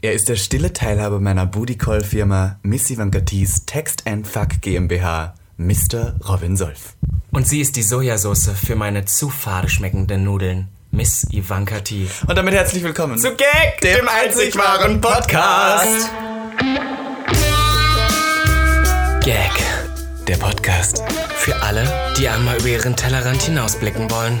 Er ist der stille Teilhaber meiner Booty Call Firma Miss Ivanka Tees Text and Fuck GmbH, Mr. Robin Solf. Und sie ist die Sojasauce für meine zu fade schmeckenden Nudeln. Miss Ivanka T. Und damit herzlich willkommen Zu Gag, dem, einzig wahren Podcast. Gag. der Podcast Für alle, die einmal über ihren Tellerrand hinausblicken wollen.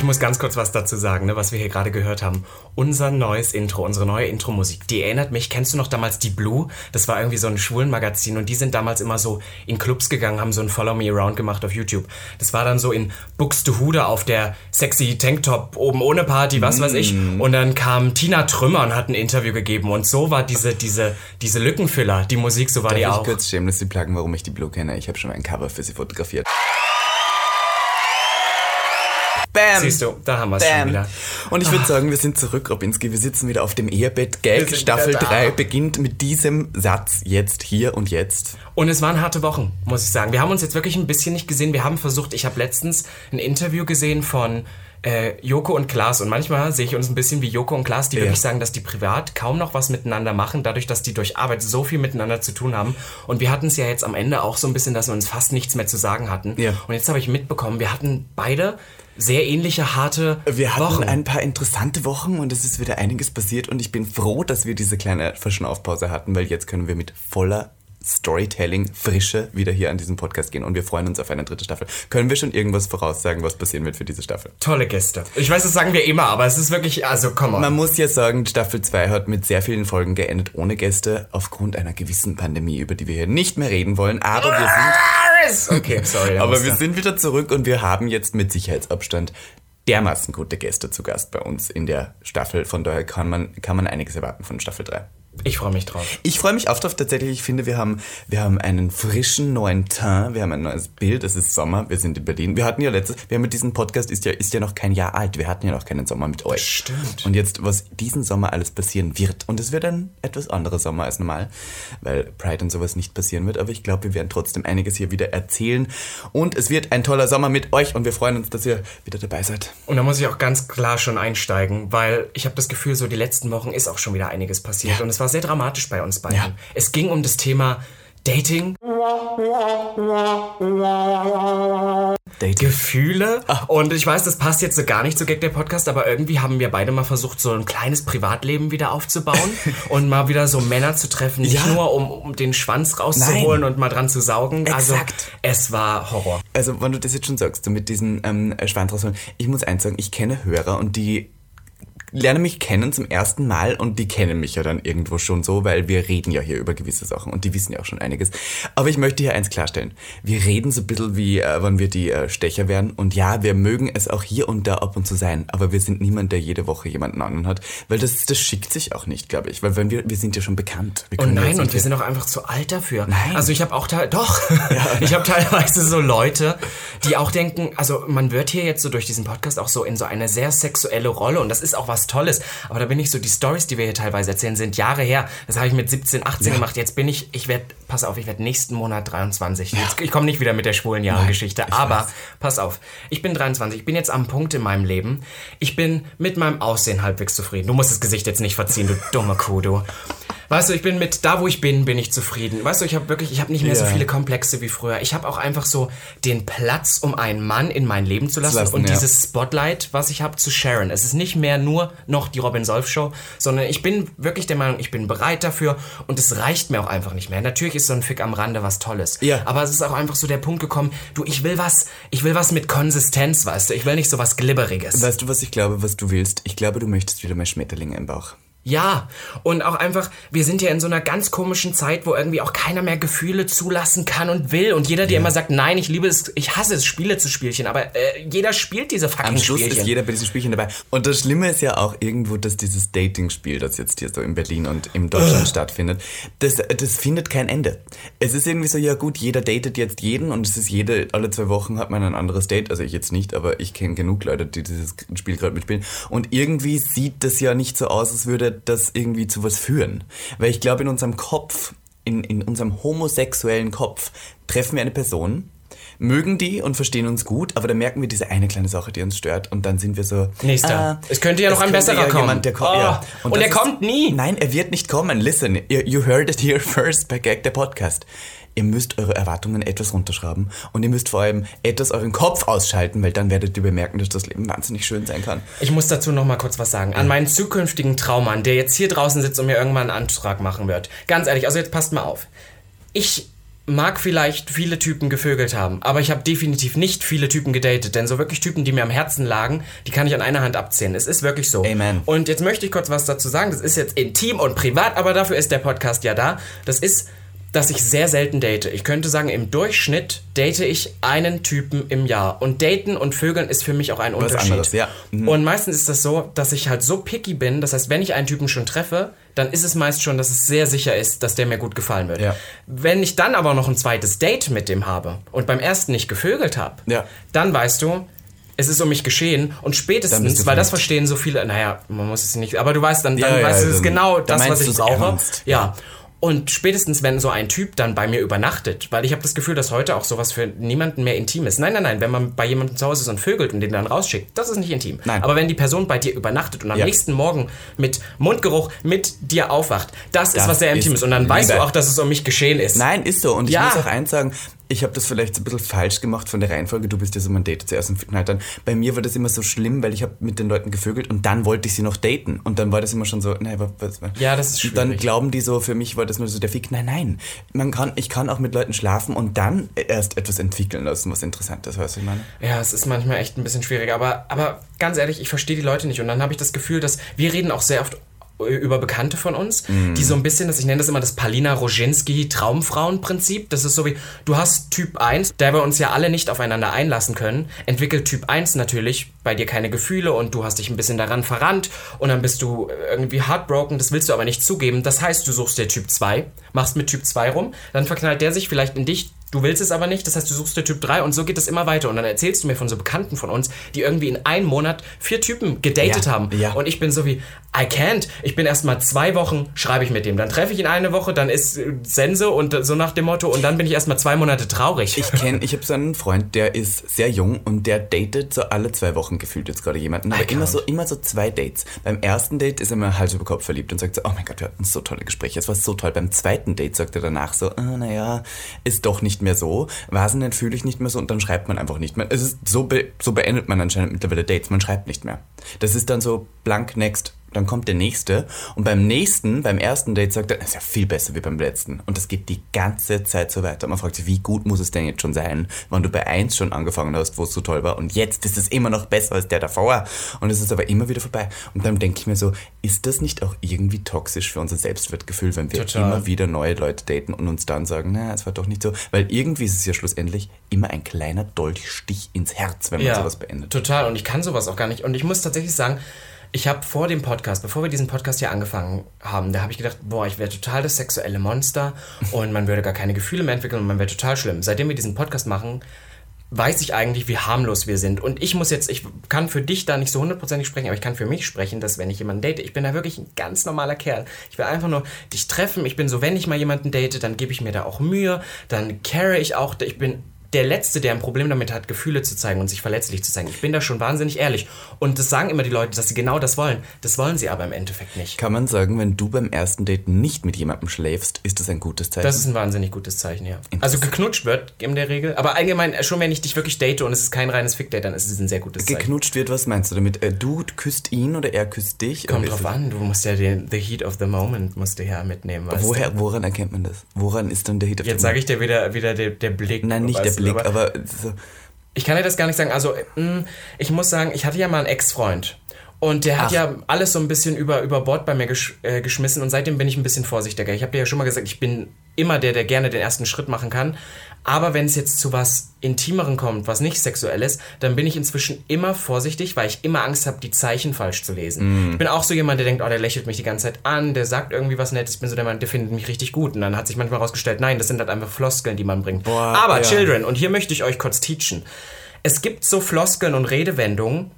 Ich muss ganz kurz was dazu sagen, ne, was wir hier gerade gehört haben. Unser neues Intro, unsere neue Intro-Musik, die erinnert mich, kennst du noch damals die Blue? Das war irgendwie so ein Schwulenmagazin und die sind damals immer so in Clubs gegangen, haben so ein Follow Me Around gemacht auf YouTube. Das war dann so in Buxtehude auf der sexy Tanktop oben ohne Party, was weiß ich. Und dann kam Tina Trümmer und hat ein Interview gegeben und so war diese, diese, diese Lückenfüller, die Musik, so war die Darf auch. ich kurz shamelessly pluggen, warum ich die Blue kenne? Ich habe schon ein Cover für sie fotografiert. Bam! Siehst du, da haben wir es schon wieder. Und ich würde sagen, wir sind zurück, Robinski. Wir sitzen wieder auf dem Ehebett. Gag Staffel wieder da. 3 beginnt mit diesem Satz jetzt, hier und jetzt. Und es waren harte Wochen, muss ich sagen. Wir haben uns jetzt wirklich ein bisschen nicht gesehen. Wir haben versucht, ich habe letztens ein Interview gesehen von äh, Joko und Klaas und manchmal sehe ich uns ein bisschen wie Joko und Klaas, die Ja. wirklich sagen, dass die privat kaum noch was miteinander machen, dadurch, dass die durch Arbeit so viel miteinander zu tun haben. Und wir hatten es ja jetzt am Ende auch so ein bisschen, dass wir uns fast nichts mehr zu sagen hatten. Ja. Und jetzt habe ich mitbekommen, wir hatten beide sehr ähnliche harte Wir hatten Wochen. ein paar interessante Wochen und es ist wieder einiges passiert und ich bin froh, dass wir diese kleine Verschnaufpause hatten, weil jetzt können wir mit voller Storytelling, Frische wieder hier an diesem Podcast gehen und wir freuen uns auf eine dritte Staffel. Können wir schon irgendwas voraussagen, was passieren wird für diese Staffel? Tolle Gäste. Ich weiß, das sagen wir immer, aber es ist wirklich, also komm on. Man muss ja sagen, Staffel 2 hat mit sehr vielen Folgen geendet ohne Gäste aufgrund einer gewissen Pandemie, über die wir hier nicht mehr reden wollen, aber wir sind Okay, sorry. Aber wir sind wieder zurück und wir haben jetzt mit Sicherheitsabstand dermaßen gute Gäste zu Gast bei uns in der Staffel. Von daher kann man, kann man einiges erwarten von Staffel 3. Ich freue mich drauf. Ich freue mich auch drauf tatsächlich. Ich finde, wir haben, wir haben einen frischen neuen Teint. Wir haben ein neues Bild. Es ist Sommer. Wir sind in Berlin. Wir hatten ja letztes, wir haben mit diesem Podcast ist ja, ist ja noch kein Jahr alt. Wir hatten ja noch keinen Sommer mit euch. stimmt. Und jetzt, was diesen Sommer alles passieren wird. Und es wird ein etwas anderer Sommer als normal, weil Pride und sowas nicht passieren wird. Aber ich glaube, wir werden trotzdem einiges hier wieder erzählen. Und es wird ein toller Sommer mit euch. Und wir freuen uns, dass ihr wieder dabei seid. Und da muss ich auch ganz klar schon einsteigen, weil ich habe das Gefühl, so die letzten Wochen ist auch schon wieder einiges passiert. Ja. Und es war sehr dramatisch bei uns beiden. Ja. Es ging um das Thema Dating, Dating. Gefühle. Ah. Und ich weiß, das passt jetzt so gar nicht zu Gag der Podcast, aber irgendwie haben wir beide mal versucht, so ein kleines Privatleben wieder aufzubauen und mal wieder so Männer zu treffen. Nicht Ja. nur, um, um den Schwanz rauszuholen Nein. und mal dran zu saugen. Also Exakt. es war Horror. Also, wenn du das jetzt schon sagst, so mit diesen ähm, Schwanz rausholen, ich muss eins sagen, ich kenne Hörer und die lernen mich kennen zum ersten Mal und die kennen mich ja dann irgendwo schon so, weil wir reden ja hier über gewisse Sachen und die wissen ja auch schon einiges. Aber ich möchte hier eins klarstellen. Wir reden so ein bisschen wie, äh, wenn wir die äh, Stecher wären und ja, wir mögen es auch hier und da ab und zu sein, aber wir sind niemand, der jede Woche jemanden anderen hat, weil das, das schickt sich auch nicht, glaube ich, weil wenn wir, wir sind ja schon bekannt. Wir Und Oh nein, jetzt und wir sind auch einfach zu alt dafür. Nein. Also ich habe auch doch, ich habe teilweise so Leute, die auch denken, also man wird hier jetzt so durch diesen Podcast auch so in so eine sehr sexuelle Rolle und das ist auch was Tolles. Aber da bin ich so, die Stories, die wir hier teilweise erzählen, sind Jahre her. Das habe ich mit 17, 18 gemacht. Jetzt bin ich, ich werde, pass auf, ich werde nächsten Monat 23. Jetzt, ich komme nicht wieder mit der schwulen Jahrengeschichte, aber pass auf, ich bin 23. Ich bin jetzt am Punkt in meinem Leben. Ich bin mit meinem Aussehen halbwegs zufrieden. Du musst das Gesicht jetzt nicht verziehen, du dumme Kuh, du. Weißt du, ich bin mit da, wo ich bin, bin ich zufrieden. Weißt du, ich habe wirklich, ich habe nicht mehr so Ja. viele Komplexe wie früher. Ich habe auch einfach so den Platz, um einen Mann in mein Leben zu lassen, lassen, und ja. dieses Spotlight, was ich habe, zu sharen. Es ist nicht mehr nur noch die Robin Solf Show, sondern ich bin wirklich der Meinung, ich bin bereit dafür und es reicht mir auch einfach nicht mehr. Natürlich ist so ein Fick am Rande was Tolles. Ja. Aber es ist auch einfach so der Punkt gekommen, du, ich will was, ich will was mit Konsistenz, weißt du. Ich will nicht so was Glibberiges. Weißt du, was ich glaube, was du willst? Ich glaube, du möchtest wieder mehr Schmetterlinge im Bauch. Ja, und auch einfach, wir sind ja in so einer ganz komischen Zeit, wo irgendwie auch keiner mehr Gefühle zulassen kann und will. Und jeder, der immer sagt, nein, ich liebe es, ich hasse es, Spiele zu Spielchen, aber äh, jeder spielt diese fucking Am Schluss Spielchen. ist jeder bei diesem Spielchen dabei. Und das Schlimme ist ja auch irgendwo, dass dieses Dating-Spiel, das jetzt hier so in Berlin und in Deutschland stattfindet, das, das findet kein Ende. Es ist irgendwie so, ja gut, jeder datet jetzt jeden und es ist jede, alle zwei Wochen hat man ein anderes Date. Also ich jetzt nicht, aber ich kenne genug Leute, die dieses Spiel gerade mitspielen. Und irgendwie sieht das ja nicht so aus, als würde das irgendwie zu was führen. Weil ich glaube, in unserem Kopf, in, in unserem homosexuellen Kopf, treffen wir eine Person, mögen die und verstehen uns gut, aber dann merken wir diese eine kleine Sache, die uns stört und dann sind wir so. Nächster. ah, Es könnte ja noch ein besserer kommen. Jemand, der kommt, Oh, ja. und das er kommt nie. Nein, er wird nicht kommen. Listen, you, you heard it here first bei Gag der Podcast. Ihr müsst eure Erwartungen etwas runterschrauben und ihr müsst vor allem etwas euren Kopf ausschalten, weil dann werdet ihr bemerken, dass das Leben wahnsinnig schön sein kann. Ich muss dazu noch mal kurz was sagen. An meinen zukünftigen Traummann, der jetzt hier draußen sitzt und mir irgendwann einen Antrag machen wird. Ganz ehrlich, also jetzt passt mal auf. Ich mag vielleicht viele Typen gevögelt haben, aber ich habe definitiv nicht viele Typen gedatet, denn so wirklich Typen, die mir am Herzen lagen, die kann ich an einer Hand abzählen. Es ist wirklich so. Amen. Und jetzt möchte ich kurz was dazu sagen. Das ist jetzt intim und privat, aber dafür ist der Podcast ja da. Das ist dass ich sehr selten date. Ich könnte sagen, im Durchschnitt date ich einen Typen im Jahr. Und daten und vögeln ist für mich auch ein Unterschied. anderes, ja. Mhm. Und meistens ist das so, dass ich halt so picky bin. Das heißt, wenn ich einen Typen schon treffe, dann ist es meist schon, dass es sehr sicher ist, dass der mir gut gefallen wird. Ja. Wenn ich dann aber noch ein zweites Date mit dem habe und beim ersten nicht gevögelt habe, Ja. dann weißt du, es ist um mich geschehen und spätestens, weil das verstehen so viele, naja, man muss es nicht, aber du weißt dann, dann Ja, weißt du, es ist genau das, was ich brauche. ernst. Ja. Und spätestens, wenn so ein Typ dann bei mir übernachtet, weil ich habe das Gefühl, dass heute auch sowas für niemanden mehr intim ist. Nein, nein, nein, wenn man bei jemandem zu Hause ist und vögelt und den dann rausschickt, das ist nicht intim. Nein. Aber wenn die Person bei dir übernachtet und am Ja. nächsten Morgen mit Mundgeruch mit dir aufwacht, das, ist Das was sehr intim ist ist. Und dann weißt du auch, dass es um mich geschehen ist. Nein, ist so. Und ich Ja. muss auch eins sagen, ich habe das vielleicht so ein bisschen falsch gemacht von der Reihenfolge. Du bist ja so mein Date zuerst und dann. Bei mir war das immer so schlimm, weil ich habe mit den Leuten gevögelt und dann wollte ich sie noch daten. Und dann war das immer schon so, nein, was, was. Ja, das ist Und Dann schwierig. glauben die so, für mich war das nur so der Fick. Nein, nein. Man kann, ich kann auch mit Leuten schlafen und dann erst etwas entwickeln lassen, was Interessantes, weißt du, ich meine? Ja, es ist manchmal echt ein bisschen schwierig, aber, aber ganz ehrlich, ich verstehe die Leute nicht. Und dann habe ich das Gefühl, dass wir reden auch sehr oft über Bekannte von uns, die so ein bisschen, das, ich nenne das immer das Palina Roginski Traumfrauenprinzip. Das ist so wie, du hast Typ 1, da wir uns ja alle nicht aufeinander einlassen können, entwickelt Typ 1 natürlich bei dir keine Gefühle und du hast dich ein bisschen daran verrannt und dann bist du irgendwie heartbroken, das willst du aber nicht zugeben. Das heißt, du suchst dir Typ 2, machst mit Typ 2 rum, dann verknallt der sich vielleicht in dich, Du willst es aber nicht, das heißt, du suchst dir Typ 3 und so geht es immer weiter. Und dann erzählst du mir von so Bekannten von uns, die irgendwie in einem Monat vier Typen gedatet Ja, haben. ja. Und ich bin so wie, I can't. Ich bin erstmal zwei Wochen, schreibe ich mit dem. Dann treffe ich ihn eine Woche, dann ist äh, Sense und äh, so nach dem Motto. Und dann bin ich erstmal zwei Monate traurig. Ich kenne, ich habe so einen Freund, der ist sehr jung und der datet so alle zwei Wochen gefühlt jetzt gerade jemanden. Aber immer so, immer so zwei Dates. Beim ersten Date ist er mir Hals über Kopf verliebt und sagt so, oh mein Gott, wir hatten so tolle Gespräche, es war so toll. Beim zweiten Date sagt er danach so, ah, naja, ist doch nicht mehr so. Was denn, fühle ich nicht mehr so und dann schreibt man einfach nicht mehr. Es ist so, be so beendet man anscheinend mittlerweile Dates, man schreibt nicht mehr. Das ist dann so blank next. Dann kommt der nächste und beim nächsten, beim ersten Date sagt er, das ist ja viel besser wie beim letzten. Und das geht die ganze Zeit so weiter. Man fragt sich, wie gut muss es denn jetzt schon sein, wann du bei eins schon angefangen hast, wo es so toll war und jetzt ist es immer noch besser als der davor. Und es ist aber immer wieder vorbei. Und dann denke ich mir so, ist das nicht auch irgendwie toxisch für unser Selbstwertgefühl, wenn wir Total. immer wieder neue Leute daten und uns dann sagen, na, es war doch nicht so. Weil irgendwie ist es ja schlussendlich immer ein kleiner Dolchstich ins Herz, wenn man sowas beendet. Total. Und ich kann sowas auch gar nicht. Und ich muss tatsächlich sagen, ich habe vor dem Podcast, bevor wir diesen Podcast hier angefangen haben, da habe ich gedacht, boah, ich wäre total das sexuelle Monster und man würde gar keine Gefühle mehr entwickeln und man wäre total schlimm. Seitdem wir diesen Podcast machen, weiß ich eigentlich, wie harmlos wir sind. Und ich muss jetzt, ich kann für dich da nicht so hundertprozentig sprechen, aber ich kann für mich sprechen, dass wenn ich jemanden date, ich bin da wirklich ein ganz normaler Kerl. Ich will einfach nur dich treffen. Ich bin so, wenn ich mal jemanden date, dann gebe ich mir da auch Mühe, dann care ich auch. Ich bin der Letzte, der ein Problem damit hat, Gefühle zu zeigen und sich verletzlich zu zeigen. Ich bin da schon wahnsinnig ehrlich. Und das sagen immer die Leute, dass sie genau das wollen. Das wollen sie aber im Endeffekt nicht. Kann man sagen, wenn du beim ersten Date nicht mit jemandem schläfst, ist das ein gutes Zeichen? Das ist ein wahnsinnig gutes Zeichen, ja. Also geknutscht wird in der Regel. Aber allgemein, schon wenn ich dich wirklich date und es ist kein reines Fick-Date, dann ist es ein sehr gutes Zeichen. Geknutscht wird, was meinst du damit? Äh, Du küsst ihn oder er küsst dich? Kommt drauf an, du musst ja den The Heat of the Moment musst du ja mitnehmen. Woher, woran erkennt man das? Woran ist dann der Hit auf Jetzt dem- sage ich dir wieder, wieder der, der Blick. Nein, nicht der du, Blick, aber- aber so, Ich kann dir das gar nicht sagen. Also, mh, ich muss sagen, ich hatte ja mal einen Ex-Freund. Und der hat Ach. ja alles so ein bisschen über, über Bord bei mir gesch äh, geschmissen und seitdem bin ich ein bisschen vorsichtiger. Ich habe dir ja schon mal gesagt, ich bin immer der, der gerne den ersten Schritt machen kann. Aber wenn es jetzt zu was Intimeren kommt, was nicht sexuell ist, dann bin ich inzwischen immer vorsichtig, weil ich immer Angst habe, die Zeichen falsch zu lesen. Mm. Ich bin auch so jemand, der denkt, oh, der lächelt mich die ganze Zeit an, der sagt irgendwie was Nettes. Ich bin so der Mann, der findet mich richtig gut. Und dann hat sich manchmal herausgestellt, nein, das sind halt einfach Floskeln, die man bringt. Boah, Aber ja. Children, und hier möchte ich euch kurz teachen. Es gibt so Floskeln und Redewendungen,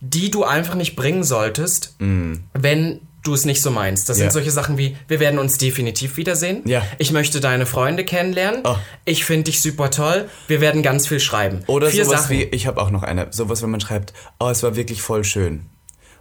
die du einfach nicht bringen solltest, mm. wenn du es nicht so meinst. Das ja. sind solche Sachen wie, wir werden uns definitiv wiedersehen. Ja. Ich möchte deine Freunde kennenlernen. Oh. Ich finde dich super toll. Wir werden ganz viel schreiben. Oder Vier sowas Sachen. wie, ich habe auch noch eine, sowas, wenn man schreibt, oh, es war wirklich voll schön.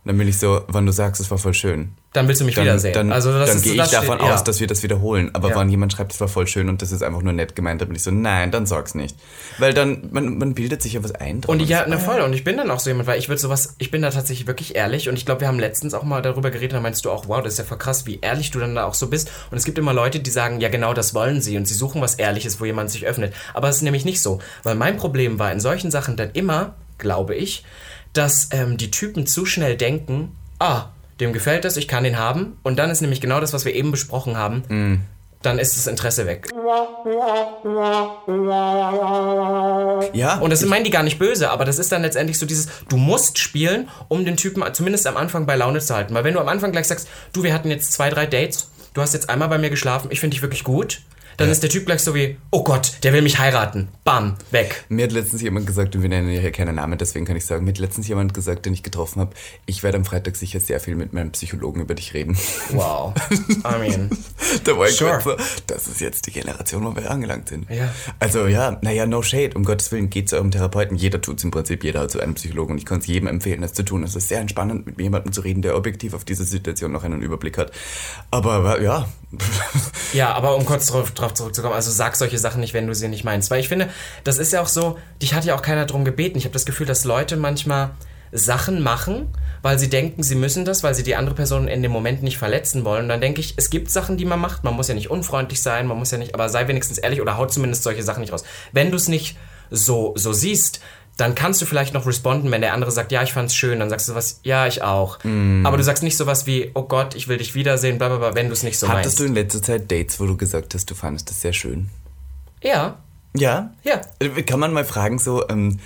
Und dann bin ich so, wann du sagst, es war voll schön. Dann willst du mich dann, wiedersehen. Dann, also dann gehe ich davon steht, aus, ja. dass wir das wiederholen. Aber ja. wenn jemand schreibt, es war voll schön und das ist einfach nur nett gemeint, dann bin ich so, nein, dann sag's nicht. Weil dann, man, man bildet sich ja was ein. Und ja, na voll. Und ich bin dann auch so jemand, weil ich würde sowas, ich bin da tatsächlich wirklich ehrlich und ich glaube, wir haben letztens auch mal darüber geredet, da meinst du auch, wow, das ist ja voll krass, wie ehrlich du dann da auch so bist. Und es gibt immer Leute, die sagen, ja genau, das wollen sie und sie suchen was Ehrliches, wo jemand sich öffnet. Aber es ist nämlich nicht so. Weil mein Problem war in solchen Sachen dann immer, glaube ich, dass ähm, die Typen zu schnell denken, ah, dem gefällt das, ich kann den haben. Und dann ist nämlich genau das, was wir eben besprochen haben. Mm. Dann ist das Interesse weg. Ja. Und das meinen die gar nicht böse, aber das ist dann letztendlich so dieses, du musst spielen, um den Typen zumindest am Anfang bei Laune zu halten. Weil wenn du am Anfang gleich sagst, du, wir hatten jetzt zwei, drei Dates, du hast jetzt einmal bei mir geschlafen, ich finde dich wirklich gut, dann ja. ist der Typ gleich so wie, oh Gott, der will mich heiraten. Bam, weg. Mir hat letztens jemand gesagt, und wir nennen hier keinen Namen, deswegen kann ich sagen, mir hat letztens jemand gesagt, den ich getroffen habe, ich werde am Freitag sicher sehr viel mit meinem Psychologen über dich reden. Wow. I mean. da war ich sure. so, das ist jetzt die Generation, wo wir angelangt sind. Ja. Also ja, naja, no shade, um Gottes Willen, geht zu eurem Therapeuten. Jeder tut es im Prinzip, jeder hat zu einem Psychologen und ich kann es jedem empfehlen, das zu tun. Es ist sehr entspannend, mit jemandem zu reden, der objektiv auf diese Situation noch einen Überblick hat. Aber ja. ja, aber um kurz darauf zurückzukommen, also sag solche Sachen nicht, wenn du sie nicht meinst. Weil ich finde, das ist ja auch so, dich hat ja auch keiner darum gebeten. Ich habe das Gefühl, dass Leute manchmal Sachen machen, weil sie denken, sie müssen das, weil sie die andere Person in dem Moment nicht verletzen wollen. Und dann denke ich, es gibt Sachen, die man macht. Man muss ja nicht unfreundlich sein, man muss ja nicht, aber sei wenigstens ehrlich oder haut zumindest solche Sachen nicht raus. Wenn du es nicht so, so siehst, dann kannst du vielleicht noch responden, wenn der andere sagt, ja, ich fand's schön, dann sagst du was, ja, ich auch. Mm. Aber du sagst nicht sowas wie, oh Gott, ich will dich wiedersehen, bla bla bla, wenn du es nicht so Hattest meinst. Hattest du in letzter Zeit Dates, wo du gesagt hast, du fandest das sehr schön? Ja. Ja? Ja. Äh, kann man mal fragen, so, ähm,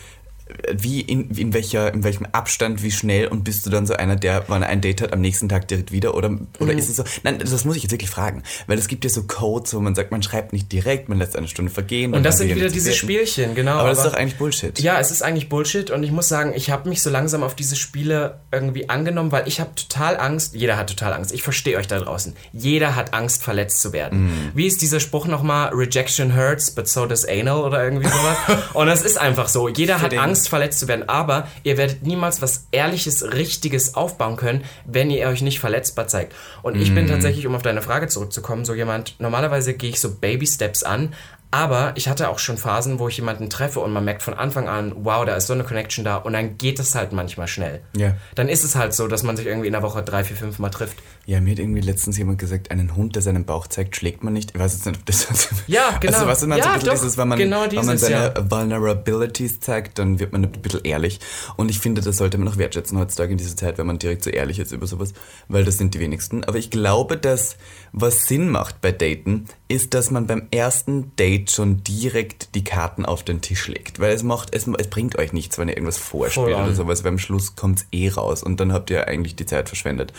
wie in, in, welcher, in welchem Abstand, wie schnell und bist du dann so einer, der, wenn er ein Date hat, am nächsten Tag direkt wieder? Oder, oder mhm. ist es so? Nein, das muss ich jetzt wirklich fragen. Weil es gibt ja so Codes, wo man sagt, man schreibt nicht direkt, man lässt eine Stunde vergehen. Und, das sind wieder diese Spielchen, genau. Aber, aber, das ist doch eigentlich Bullshit. Ja, es ist eigentlich Bullshit und ich muss sagen, ich habe mich so langsam auf diese Spiele irgendwie angenommen, weil ich habe total Angst, jeder hat total Angst, ich verstehe euch da draußen. Jeder hat Angst, verletzt zu werden. Mhm. Wie ist dieser Spruch nochmal? Rejection hurts, but so does anal oder irgendwie sowas. und das ist einfach so. Jeder hat Angst, verletzt zu werden aber ihr werdet niemals was Ehrliches, Richtiges aufbauen können, wenn ihr euch nicht verletzbar zeigt. Und ich bin mhm. tatsächlich, um auf deine Frage zurückzukommen, so jemand, normalerweise gehe ich so Baby-Steps an, aber ich hatte auch schon Phasen, wo ich jemanden treffe und man merkt von Anfang an, wow, da ist so eine Connection da und dann geht es halt manchmal schnell. Ja. Dann ist es halt so, dass man sich irgendwie in der Woche drei, vier, fünf Mal trifft. Ja, mir hat irgendwie letztens jemand gesagt, einen Hund, der seinen Bauch zeigt, schlägt man nicht. Ich weiß jetzt nicht, ob das Ja, genau. Also, was man ja, so doch, dieses, wenn man, genau dieses, wenn man seine ja. Vulnerabilities zeigt, dann wird man ein bisschen ehrlich. Und ich finde, das sollte man auch wertschätzen heutzutage in dieser Zeit, wenn man direkt so ehrlich ist über sowas, weil das sind die wenigsten. Aber ich glaube, dass was Sinn macht bei Daten, ist, dass man beim ersten Date schon direkt die Karten auf den Tisch legt. Weil es macht, es, es bringt euch nichts, wenn ihr irgendwas vorspielt oder sowas, weil am Schluss kommt es eh raus und dann habt ihr eigentlich die Zeit verschwendet.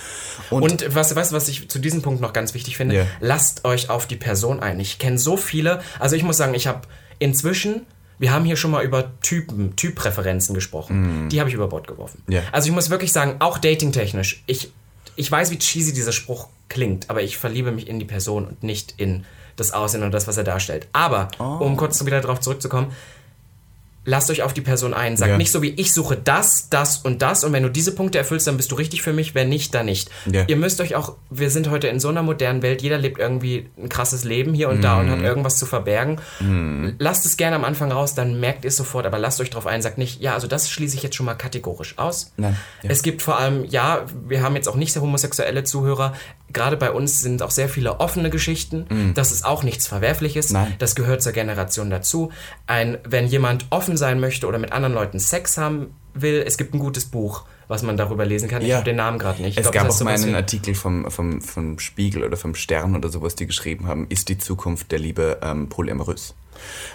Und, und was, was, was ich zu diesem Punkt noch ganz wichtig finde, yeah. lasst euch auf die Person ein. Ich kenne so viele, also ich muss sagen, ich habe inzwischen wir haben hier schon mal über Typen, Typpräferenzen gesprochen. Mm. Die habe ich über Bord geworfen. Yeah. Also ich muss wirklich sagen, auch datingtechnisch, ich, ich weiß, wie cheesy dieser Spruch klingt, aber ich verliebe mich in die Person und nicht in das Aussehen und das, was er darstellt. Aber, oh. um kurz wieder darauf zurückzukommen, lasst euch auf die Person ein. Sagt ja. nicht so wie ich suche das, das und das und wenn du diese Punkte erfüllst, dann bist du richtig für mich, wenn nicht, dann nicht. Ja. Ihr müsst euch auch, wir sind heute in so einer modernen Welt, jeder lebt irgendwie ein krasses Leben hier und mm. da und hat mhm. irgendwas zu verbergen. Mm. Lasst es gerne am Anfang raus, dann merkt ihr es sofort, aber lasst euch drauf ein, sagt nicht, ja, also das schließe ich jetzt schon mal kategorisch aus. Ja. Es gibt vor allem, ja, wir haben jetzt auch nicht sehr homosexuelle Zuhörer, gerade bei uns sind auch sehr viele offene Geschichten. Mm. Das ist auch nichts Verwerfliches. Nein. Das gehört zur Generation dazu. Ein, wenn jemand offen sein möchte oder mit anderen Leuten Sex haben will, es gibt ein gutes Buch. was man darüber lesen kann. Ich Ja. habe den Namen gerade nicht. Ich Es glaub, gab auch mal einen Artikel vom, vom, vom Spiegel oder vom Stern oder sowas, die geschrieben haben, ist die Zukunft der Liebe ähm, polyamorös.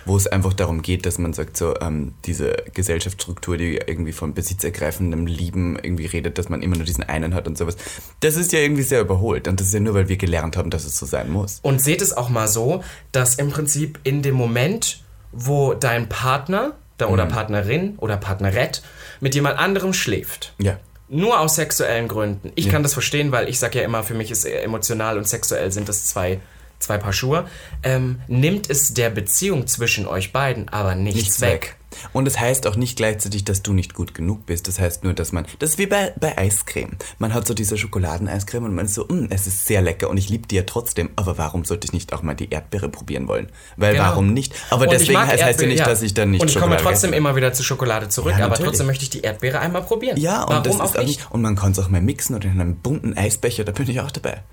Wo es einfach darum geht, dass man sagt, so ähm, diese Gesellschaftsstruktur, die irgendwie von besitzergreifendem Lieben irgendwie redet, dass man immer nur diesen einen hat und sowas. Das ist ja irgendwie sehr überholt. Und das ist ja nur, weil wir gelernt haben, dass es so sein muss. Und seht es auch mal so, dass im Prinzip in dem Moment, wo dein Partner oder Mhm. Partnerin oder Partnerett mit jemand anderem schläft, Ja. nur aus sexuellen Gründen. Ich kann das verstehen, weil ich sage ja immer, für mich ist emotional und sexuell sind das zwei, zwei Paar Schuhe. Ähm, nimmt es der Beziehung zwischen euch beiden aber nichts, nichts weg. weg. Und das heißt auch nicht gleichzeitig, dass du nicht gut genug bist. Das heißt nur, dass man, das ist wie bei, bei Eiscreme. Man hat so diese Schokoladeneiscreme und man ist so, "Mm, es ist sehr lecker und ich liebe die ja trotzdem. Aber warum sollte ich nicht auch mal die Erdbeere probieren wollen? Weil Genau. warum nicht? Aber Und deswegen heißt, heißt ja nicht, dass ich dann nicht Und ich komme Schokolade trotzdem esse. immer wieder zu Schokolade zurück, Ja, aber trotzdem möchte ich die Erdbeere einmal probieren. Ja, und Warum das ist auch nicht? nicht. Und man kann es auch mal mixen oder in einem bunten Eisbecher, da bin ich auch dabei.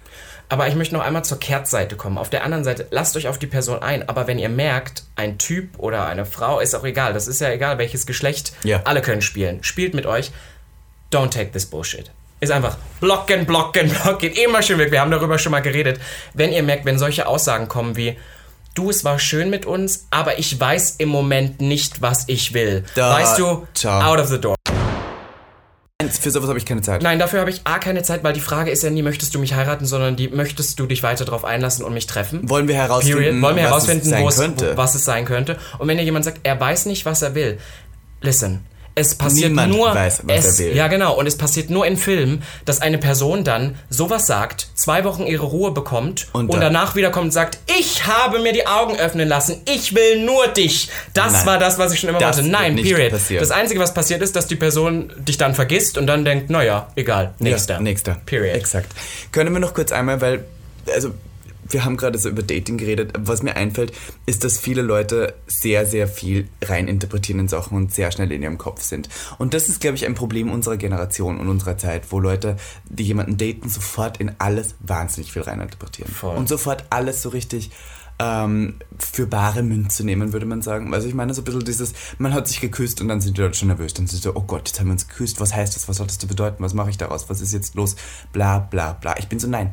Aber ich möchte noch einmal zur Kehrtseite kommen. Auf der anderen Seite, lasst euch auf die Person ein. Aber wenn ihr merkt, ein Typ oder eine Frau, ist auch egal. Das ist ja egal, welches Geschlecht. Ja. Alle können spielen. Spielt mit euch. Don't take this bullshit. Ist einfach blocken, blocken, blocken. Immer schön weg. Wir haben darüber schon mal geredet. Wenn ihr merkt, wenn solche Aussagen kommen wie, du, es war schön mit uns, aber ich weiß im Moment nicht, was ich will. Da- weißt du, ciao. out of the door. Für sowas habe ich keine Zeit. Nein, dafür habe ich A, keine Zeit, weil die Frage ist ja nie, möchtest du mich heiraten, sondern die, möchtest du dich weiter darauf einlassen und mich treffen? Wollen wir herausfinden, Period. Wollen wir was herausfinden, es sein es, könnte? was es sein könnte? Und wenn dir jemand sagt, er weiß nicht, was er will, listen. Es passiert Niemand nur, weiß, was es, er will. Ja, genau. Und es passiert nur in Filmen, dass eine Person dann sowas sagt, zwei Wochen ihre Ruhe bekommt und, Und danach wiederkommt und sagt, ich habe mir die Augen öffnen lassen, ich will nur dich. Das Nein. war das, was ich schon immer wollte. Nein, period. passieren. Das Einzige, was passiert ist, dass die Person dich dann vergisst und dann denkt, naja, egal, nächster. Ja, nächster. Period. Exakt. Können wir noch kurz einmal, weil, also, wir haben gerade so über Dating geredet. Was mir einfällt, ist, dass viele Leute sehr, sehr viel reininterpretieren in Sachen und sehr schnell in ihrem Kopf sind. Und das ist, glaube ich, ein Problem unserer Generation und unserer Zeit, wo Leute, die jemanden daten, sofort in alles wahnsinnig viel reininterpretieren. Voll. Und sofort alles so richtig ähm, für bare Münze nehmen, würde man sagen. Also ich meine so ein bisschen dieses, man hat sich geküsst und dann sind die Leute schon nervös. Dann sind sie so, oh Gott, jetzt haben wir uns geküsst, was heißt das, was soll das bedeuten, was mache ich daraus, was ist jetzt los, bla bla bla. Ich bin so, nein,